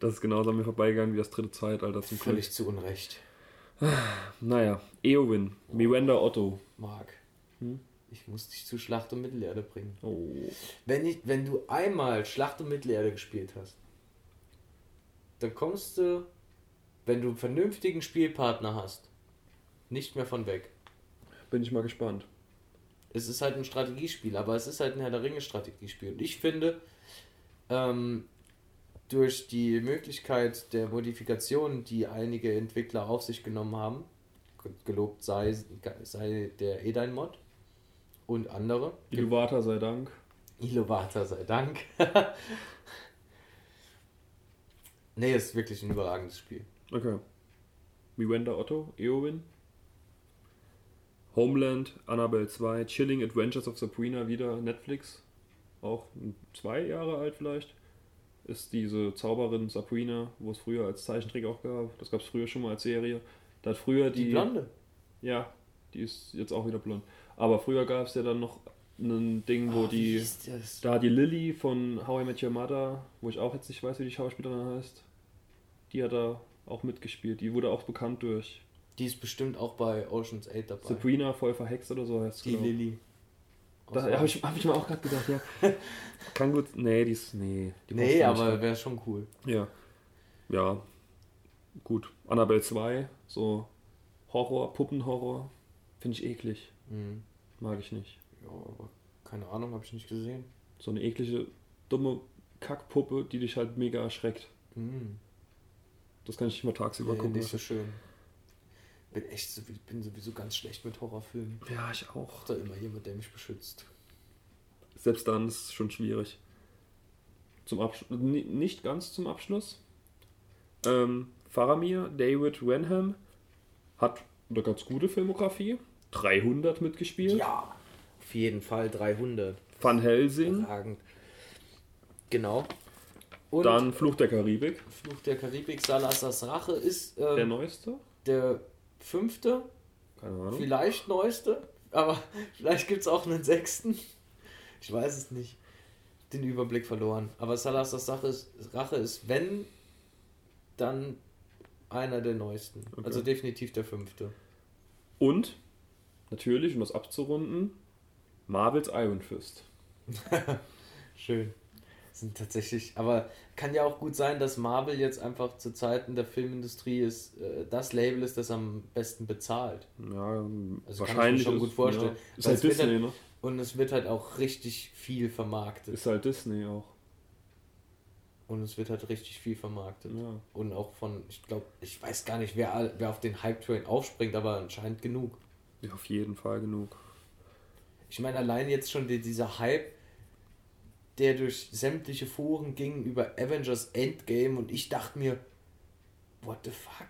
Das ist genauso an mir vorbeigegangen wie das dritte Zeitalter zum Glück. Völlig zu Unrecht. Naja. Eowyn. Miranda Otto. Marc, Hm? ich muss dich zu Schlacht um Mittelerde bringen. Oh. Wenn, ich, wenn du einmal Schlacht um Mittelerde gespielt hast, dann kommst du, wenn du einen vernünftigen Spielpartner hast, nicht mehr von weg. Bin ich mal gespannt. es ist halt ein Strategiespiel, aber es ist halt ein Herr der Ringe Strategiespiel. Und ich finde, ähm, durch die Möglichkeit der Modifikation, die einige Entwickler auf sich genommen haben, ge- gelobt sei, sei der Edain-Mod und andere, Iluvatar sei Dank. Ilovata sei Dank, Nee, ist wirklich ein überragendes Spiel. Okay. Miranda Otto, Eowyn. Homeland, Annabelle 2, Chilling Adventures of Sabrina, wieder Netflix. Auch zwei Jahre alt vielleicht. Ist diese Zauberin Sabrina, wo es früher als Zeichentrick auch gab. Das gab es früher schon mal als Serie. Da hat früher die. Die Blonde. Ja, die ist jetzt auch wieder blond. Aber früher gab es ja dann noch ein Ding, wo Oh, die. Da die Lily von How I Met Your Mother, wo ich auch jetzt nicht weiß, wie die Schauspielerin heißt, die hat da auch mitgespielt. Die wurde auch bekannt durch Die ist bestimmt auch bei Ocean's 8 dabei. Sabrina voll verhext oder so heißt die genau. Lilly. Da habe ich, hab ich mir auch gerade gedacht, ja. Kann gut. Nee, die ist. Nee, die Nee, aber wäre schon cool. Ja. Ja. Gut. Annabelle 2, so Horror, Puppenhorror. Finde ich eklig. Mhm. Mag ich nicht. Ja, aber keine Ahnung, habe ich nicht gesehen. So eine eklige, dumme Kackpuppe, die dich halt mega erschreckt. Mhm. Das kann ich nicht mal tagsüber Nee, gucken. nicht so schön. Bin echt so, bin sowieso ganz schlecht mit Horrorfilmen. Ja, ich auch. Da immer jemand, der mich beschützt. Selbst dann ist es schon schwierig. Zum Abschluss, nicht ganz zum Abschluss. Ähm, Faramir, David Wenham hat eine ganz gute Filmografie. 300 mitgespielt. Ja, auf jeden Fall 300. Van Helsing, Überragend. Genau. Und dann Fluch der Karibik, Fluch der Karibik, Salazars Rache ist der ähm, neueste. der fünfte, vielleicht neueste, aber vielleicht gibt es auch einen sechsten. Ich weiß es nicht. Den Überblick verloren. Aber Salazars Sache ist, Rache ist, wenn, dann einer der neuesten. Okay. Also definitiv der fünfte. Und natürlich, um das abzurunden, Marvels Iron Fist. Schön. Sind tatsächlich, aber kann ja auch gut sein, dass Marvel jetzt einfach zu Zeiten der Filmindustrie ist, äh, das Label ist, das am besten bezahlt. Ja, Also kann ich mir wahrscheinlich. schon ist, gut vorstellen. Ja, ist halt Disney, halt- ne? Und es wird halt auch richtig viel vermarktet. Ist halt Disney auch. Und es wird halt richtig viel vermarktet. Ja. Und auch von, ich glaube, ich weiß gar nicht, wer, wer auf den Hype-Train aufspringt, aber anscheinend genug. ja, auf jeden Fall genug. Ich meine, allein jetzt schon die, dieser Hype, der durch sämtliche Foren ging über Avengers Endgame und ich dachte mir, what the fuck?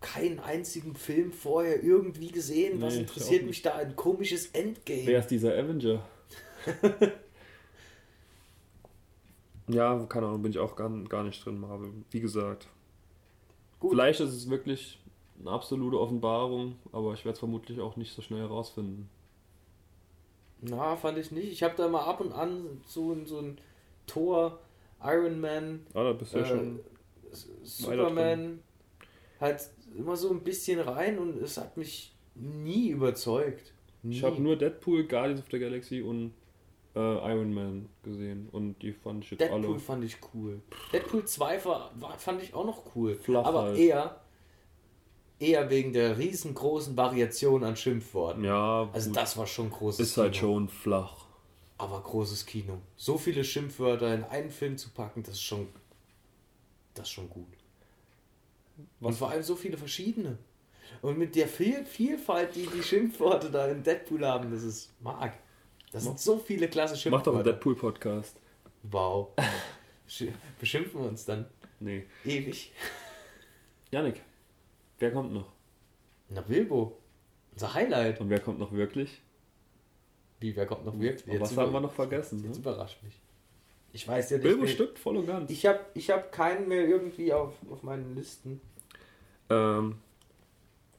Keinen einzigen Film vorher irgendwie gesehen. Was Nee, ich interessiert mich da ein komisches Endgame? Wer ist dieser Avenger? ja, keine Ahnung, bin ich auch gar, gar nicht drin, Marvel. Wie gesagt. Gut. Vielleicht ist es wirklich eine absolute Offenbarung, aber ich werde es vermutlich auch nicht so schnell herausfinden. Na, fand ich nicht. Ich habe da mal ab und an so, so ein Thor, Iron Man, Ah, da bist du ja Äh, schon. S- Weiter Superman halt immer so ein bisschen rein und es hat mich nie überzeugt. Nie. Ich habe nur Deadpool, Guardians of the Galaxy und äh, Iron Man gesehen und die fand ich jetzt Deadpool alle. fand ich cool. Deadpool 2 war, war, fand ich auch noch cool. Flach aber halt. eher, eher wegen der riesengroßen Variation an Schimpfworten. Ja, Also gut. das war schon großes ist halt Kino. schon flach. Aber großes Kino. So viele Schimpfwörter in einen Film zu packen, das ist schon, das ist schon gut. Und vor allem so viele verschiedene. Und mit der Viel Vielfalt, die die Schimpfworte da in Deadpool haben, das ist mag. Das sind so viele klasse Mach doch einen. Deadpool-Podcast. Wow. Sch- Beschimpfen wir uns dann Nee. ewig. Janik, wer kommt noch? Na, Bilbo. Unser Highlight. Und wer kommt noch wirklich? Wie, wer kommt noch wirklich? Aber was haben wir noch vergessen? Jetzt Ne? überrascht mich. Ich weiß ja nicht. Bilbo stimmt voll und ganz. Ich habe ich hab keinen mehr irgendwie auf, auf meinen Listen Ähm,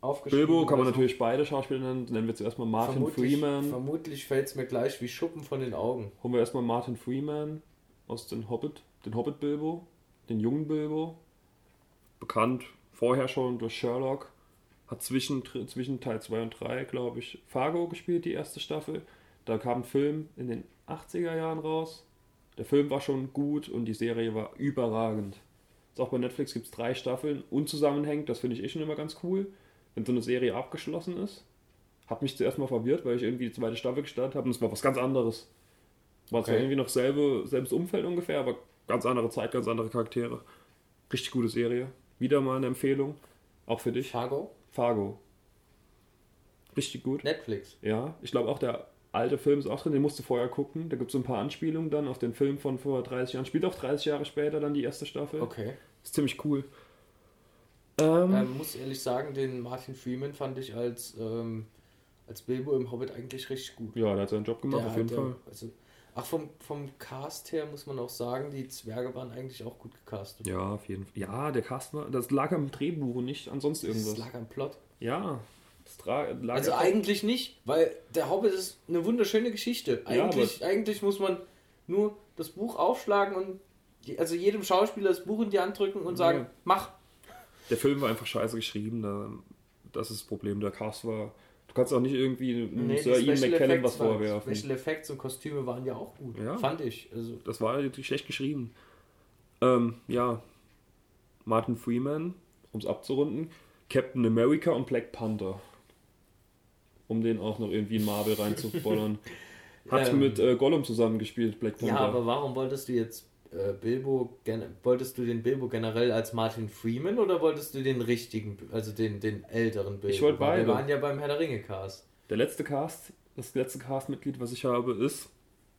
aufgeschrieben. Bilbo kann man so. natürlich beide Schauspieler nennen. Nennen wir zuerst mal Martin vermutlich, Freeman. Vermutlich fällt es mir gleich wie Schuppen von den Augen. Holen wir erstmal Martin Freeman aus den Hobbit, den Hobbit Bilbo, den jungen Bilbo. Bekannt vorher schon durch Sherlock. Hat zwischen, zwischen Teil 2 und 3, glaube ich, Fargo gespielt, die erste Staffel. Da kam ein Film in den 80er Jahren raus. Der Film war schon gut und die Serie war überragend. Jetzt auch bei Netflix gibt es drei Staffeln, unzusammenhängend, das finde ich eh schon immer ganz cool, wenn so eine Serie abgeschlossen ist. Hat mich zuerst mal verwirrt, weil ich irgendwie die zweite Staffel gestartet habe und es war was ganz anderes. War zwar Okay. irgendwie noch selbe, selbes Umfeld ungefähr, aber ganz andere Zeit, ganz andere Charaktere. Richtig gute Serie. Wieder mal eine Empfehlung. Auch für dich. Fargo? Fargo. Richtig gut. Netflix. Ja, ich glaube auch der alte Film ist auch drin, den musst du vorher gucken. Da gibt es so ein paar Anspielungen dann auf den Film von vor 30 Jahren. Spielt auch 30 Jahre später dann die erste Staffel. Okay. Ist ziemlich cool. Ähm, Ähm, muss ehrlich sagen, den Martin Freeman fand ich als, ähm, als Bilbo im Hobbit eigentlich richtig gut. ja, der hat seinen Job gemacht, Der auf jeden hat, Fall. äh, Also, ach, vom, vom Cast her muss man auch sagen, die Zwerge waren eigentlich auch gut gecastet. Ja, auf jeden Fall. Ja, der Cast war, das lag am Drehbuch und nicht an sonst Das irgendwas. lag am Plot. Ja, das Also eigentlich nicht, weil der Hobbit ist eine wunderschöne Geschichte. Ja, Eigentlich, eigentlich muss man nur das Buch aufschlagen und die, also jedem Schauspieler das Buch in die Hand drücken und sagen, Ja. mach. Der Film war einfach scheiße geschrieben. Da, das ist das Problem. Der Cast war. Du kannst auch nicht irgendwie Nee, Sir Ian McKellen was vorwerfen. Special Effects und Kostüme waren ja auch gut. Ja. Fand ich. Also, Das war natürlich schlecht geschrieben. Ähm, ja. Martin Freeman, um es abzurunden. Captain America und Black Panther. Um den auch noch irgendwie in Marvel reinzubollern. Hat Ähm. mit äh, Gollum zusammengespielt, Black Panther. ja, aber warum wolltest du jetzt äh, Bilbo, gen- wolltest du den Bilbo generell als Martin Freeman oder wolltest du den richtigen, also den, den älteren Bilbo? Ich wollte beide. Wir waren ja beim Herr der Ringe Cast. Der letzte Cast, das letzte Castmitglied, was ich habe, ist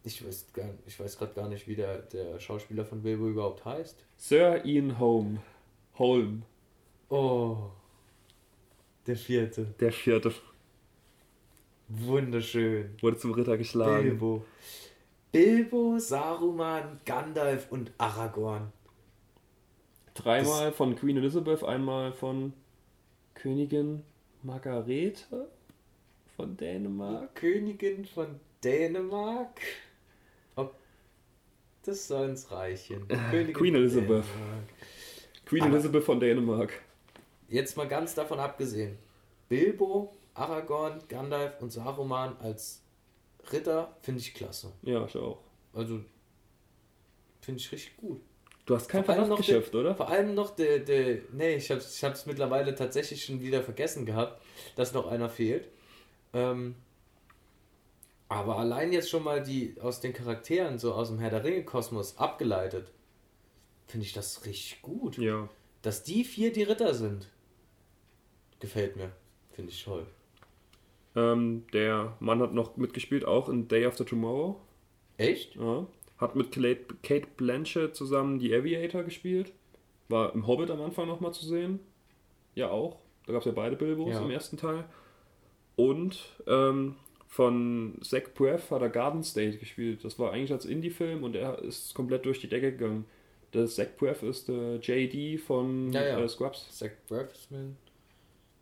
Ich weiß, gar- ich weiß gerade gar nicht, wie der, der Schauspieler von Bilbo überhaupt heißt. Sir Ian Holm. Holm, Oh, der vierte. der vierte. Wunderschön. Wurde zum Ritter geschlagen. Bilbo. Bilbo, Saruman, Gandalf und Aragorn. Dreimal von Queen Elizabeth, einmal von Königin Margarete von Dänemark. Königin von Dänemark. Ob das soll ins Reichen. Königin Äh, Queen von Elizabeth. Dänemark. Queen Aber- Elizabeth von Dänemark. Jetzt mal ganz davon abgesehen. Bilbo, Aragorn, Gandalf und Saruman als Ritter finde ich klasse. Ja, ich auch. Also finde ich richtig gut. Du hast kein der, oder? Vor allem noch der, der nee, ich ich hab's mittlerweile tatsächlich schon wieder vergessen gehabt, dass noch einer fehlt. Ähm, aber allein jetzt schon mal die aus den Charakteren, so aus dem Herr der Ringe-Kosmos abgeleitet, finde ich das richtig gut. Ja. Dass die vier die Ritter sind, gefällt mir. Finde ich toll. Ähm, der Mann hat noch mitgespielt, auch in Day After Tomorrow. Echt? Ja. Hat mit Kate Blanchett zusammen die Aviator gespielt. War im Hobbit am Anfang nochmal zu sehen. Ja, auch. Da gab es ja beide Bilbos Ja. im ersten Teil. Und ähm, von Zach Braff hat er Garden State gespielt. Das war eigentlich als Indie-Film und er ist komplett durch die Decke gegangen. Der Zach Braff ist der JD von Ja, ja. Äh, Scrubs. Zach Braffsman.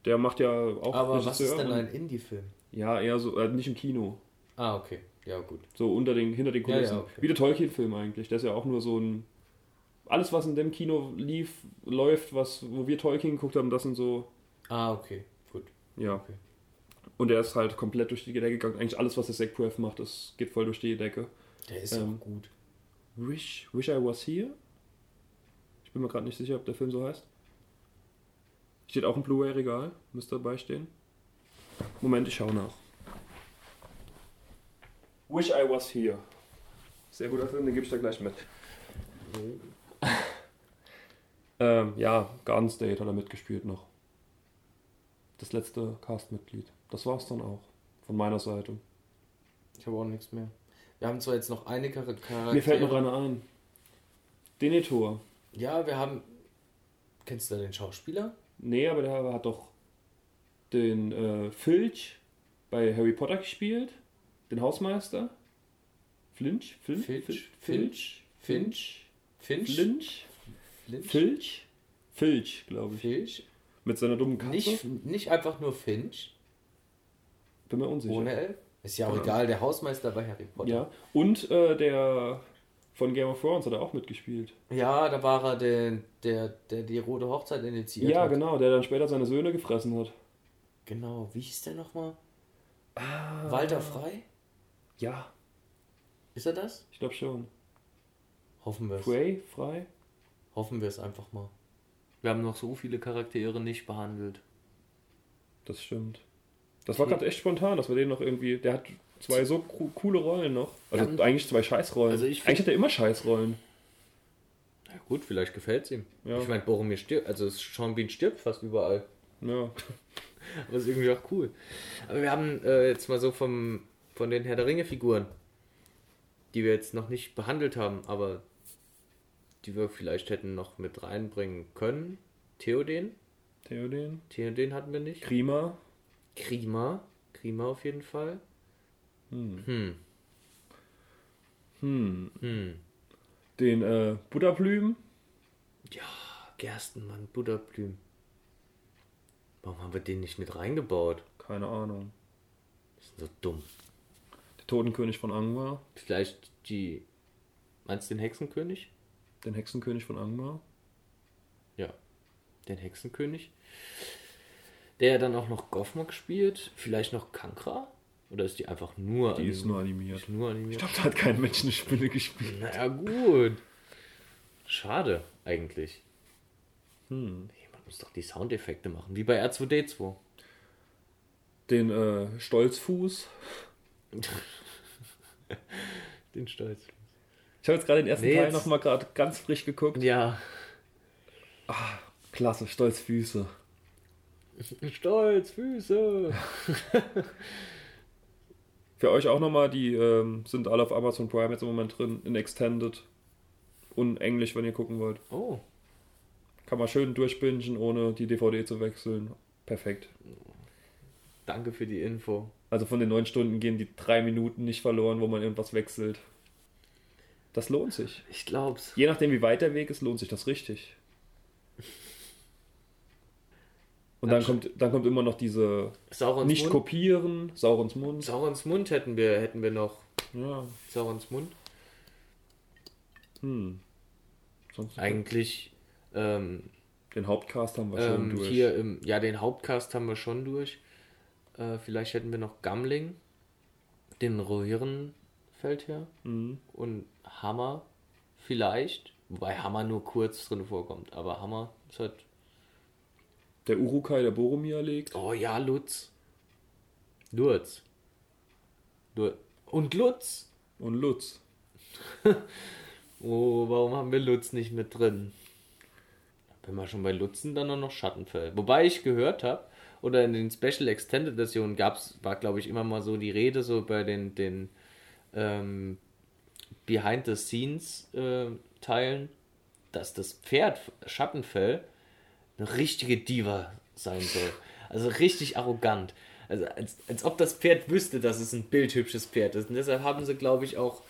Der macht ja auch Aber was ist denn ein Indie-Film? Ja, eher so, äh, nicht im Kino. Ah, okay. Ja, gut. So unter den, hinter den Ja, ja, Kulissen. okay. Wie der Tolkien-Film eigentlich. Der ist ja auch nur so ein. Alles, was in dem Kino lief, läuft, was, wo wir Tolkien geguckt haben, das sind so. Ah, okay. Gut. Ja. Okay. Und er ist halt komplett durch die Decke gegangen. Eigentlich alles, was der Zach Braff macht, das geht voll durch die Decke. Der ist Ähm, auch gut. Wish, Wish I Was Here? Ich bin mir gerade nicht sicher, ob der Film so heißt. Steht auch im Blu-ray-Regal. Müsste dabei stehen. Moment, ich schau nach. Wish I Was Here. Sehr guter Film, den gebe ich da gleich mit. ähm, ja, Garden State hat er mitgespielt noch. Das letzte Castmitglied. Das war's dann auch. Von meiner Seite. Ich habe auch nichts mehr. Wir haben zwar jetzt noch eine Char Charaktere. Mir fällt noch einer ein. Denethor. Ja, wir haben. Kennst du den Schauspieler? Nee, aber der hat doch den äh, Filch bei Harry Potter gespielt. Den Hausmeister. Flinch? Flinch? Filch? Filch? Finch? Finch? Flinch? Flinch? Filch? Filch, glaube ich. Filch? Mit seiner dummen Katze. Nicht, nicht einfach nur Finch. Bin mir unsicher. Ohne L. Ist ja auch Ja. egal, der Hausmeister bei Harry Potter. Ja. Und äh, der von Game of Thrones hat er auch mitgespielt. Ja, da war er der, der, der die rote Hochzeit initiiert Ja, hat. genau, der dann später seine Söhne gefressen hat. Genau. Wie hieß der nochmal? Ah. Walter Frei? Ja, Ist er das? ich glaube schon. Hoffen wir es. Frey? Frei? Hoffen wir es einfach mal. Wir haben noch so viele Charaktere nicht behandelt. Das stimmt. Das war gerade echt spontan, dass wir den noch irgendwie. Der hat zwei so co- coole Rollen noch. Also Dann- eigentlich zwei Scheißrollen. Also ich eigentlich hat er immer Scheißrollen. Ja gut, vielleicht gefällt es ihm. Ja. Ich meine, Boromir stirbt, also Sean Bean stirbt fast überall. Ja. Aber ist irgendwie auch cool. Aber wir haben äh, jetzt mal so vom, von den Herr der Ringe-Figuren, die wir jetzt noch nicht behandelt haben, aber die wir vielleicht hätten noch mit reinbringen können. Theoden. Theoden. Theoden hatten wir nicht. Krima. Krima. Krima auf jeden Fall. Hm. Hm. Hm. Hm. Den äh, Butterblüm. Ja, Gerstenmann, Butterblüm. Warum haben wir den nicht mit reingebaut? Keine Ahnung. Das ist so dumm. Der Totenkönig von Angmar. Vielleicht die. Meinst du den Hexenkönig? Den Hexenkönig von Angmar. Ja. Den Hexenkönig. Der dann auch noch Goffmog spielt. Vielleicht noch Kankra? Oder ist die einfach nur Die ist nur animiert. Ist nur Ich animiert? glaube, da hat kein Mensch eine Spinne gespielt. Naja, gut. Schade, eigentlich. Hm. Jemand muss doch die Soundeffekte machen, wie bei R2D2. Den äh, Stolzfuß. Den Stolz. Ich habe jetzt gerade den ersten Nee, Teil jetzt- nochmal gerade ganz frisch geguckt. Ja. Klasse, Stolzfüße. Stolz, Füße. Für euch auch nochmal, die ähm, sind alle auf Amazon Prime jetzt im Moment drin, in Extended. Und Englisch, wenn ihr gucken wollt. Oh, Kann man schön durchbingen, ohne die DVD zu wechseln. Perfekt. danke für die Info. Also von den neun Stunden gehen die drei Minuten nicht verloren, wo man irgendwas wechselt. Das lohnt sich. Ich glaub's. Je nachdem, wie weit der Weg ist, lohnt sich das richtig. Und dann kommt, dann kommt immer noch diese Saurons nicht Mund. kopieren, Saurons Mund. Saurons Mund hätten wir, hätten wir noch. Ja. Saurons Mund. Hm. Sonst Eigentlich ähm, den Hauptcast haben wir schon ähm, durch. hier im, ja, den Hauptcast haben wir schon durch. Äh, vielleicht hätten wir noch Gamling, den Rohirrenfeldherr Mhm. und Hammer vielleicht. Wobei Hammer nur kurz drin vorkommt. Aber Hammer ist halt. Der Urukai, der Boromir legt. Oh ja, Lutz. Lutz. Lutz. Und Lutz. Und Lutz. Oh, warum haben wir Lutz nicht mit drin? Wenn wir schon bei Lutzen, dann noch Schattenfell. Wobei ich gehört habe, oder in den Special Extended Versionen gab's, war glaube ich immer mal so die Rede so bei den, den ähm, Behind the Scenes äh, Teilen, dass das Pferd Schattenfell eine richtige Diva sein soll. Also richtig arrogant. Also als, als ob das Pferd wüsste, dass es ein bildhübsches Pferd ist. Und deshalb haben sie, glaube ich, auch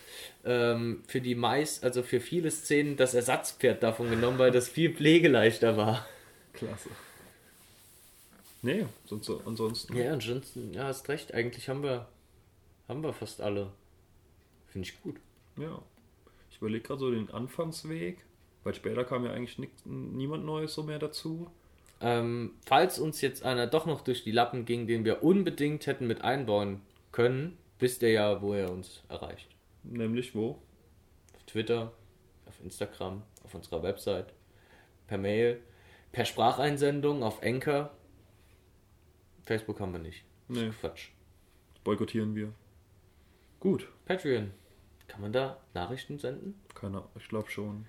ähm, für die meist, also für viele Szenen das Ersatzpferd davon genommen, weil das viel pflegeleichter war. Klasse. Nee, sonst, so- ansonsten. Ja, ansonsten, ja, hast recht. Eigentlich haben wir, haben wir fast alle. Finde ich gut. Ja. Ich überlege gerade so den Anfangsweg, weil später kam ja eigentlich nix, niemand Neues so mehr dazu. Ähm, falls uns jetzt einer doch noch durch die Lappen ging, den wir unbedingt hätten mit einbauen können, wisst ihr ja, wo er uns erreicht. Nämlich wo? Auf Twitter, auf Instagram, auf unserer Website, per Mail, per Spracheinsendung, auf Anchor. Facebook haben wir nicht. Nee, Quatsch. boykottieren wir. Gut, Patreon. Kann man da Nachrichten senden? keine Ahnung, ich glaube schon.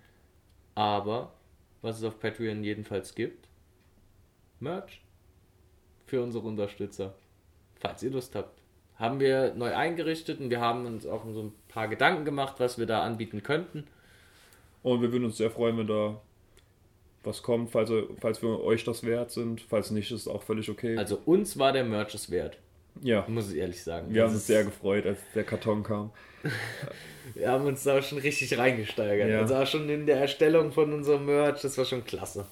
Aber was es auf Patreon jedenfalls gibt, Merch für unsere Unterstützer. Falls ihr Lust habt. Haben wir neu eingerichtet und wir haben uns auch so ein paar Gedanken gemacht, was wir da anbieten könnten. Und wir würden uns sehr freuen, wenn da was kommt, falls, falls wir euch das wert sind. Falls nicht, ist auch völlig okay. Also uns war der Merch es wert, ja, muss ich ehrlich sagen. wir Das haben uns sehr gefreut, als der Karton kam. Wir haben uns da schon richtig reingesteigert. Ja. Also auch schon in der Erstellung von unserem Merch, das war schon klasse.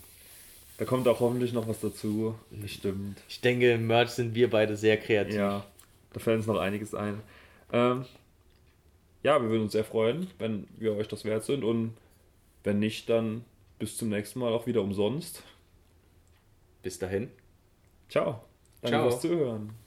Da kommt auch hoffentlich noch was dazu. Bestimmt. Ich denke, im Merch sind wir beide sehr kreativ. Ja, da fällt uns noch einiges ein. Ähm, ja, wir würden uns sehr freuen, wenn wir euch das wert sind. Und wenn nicht, dann bis zum nächsten Mal auch wieder umsonst. Bis dahin. Ciao. Danke Ciao. fürs Zuhören.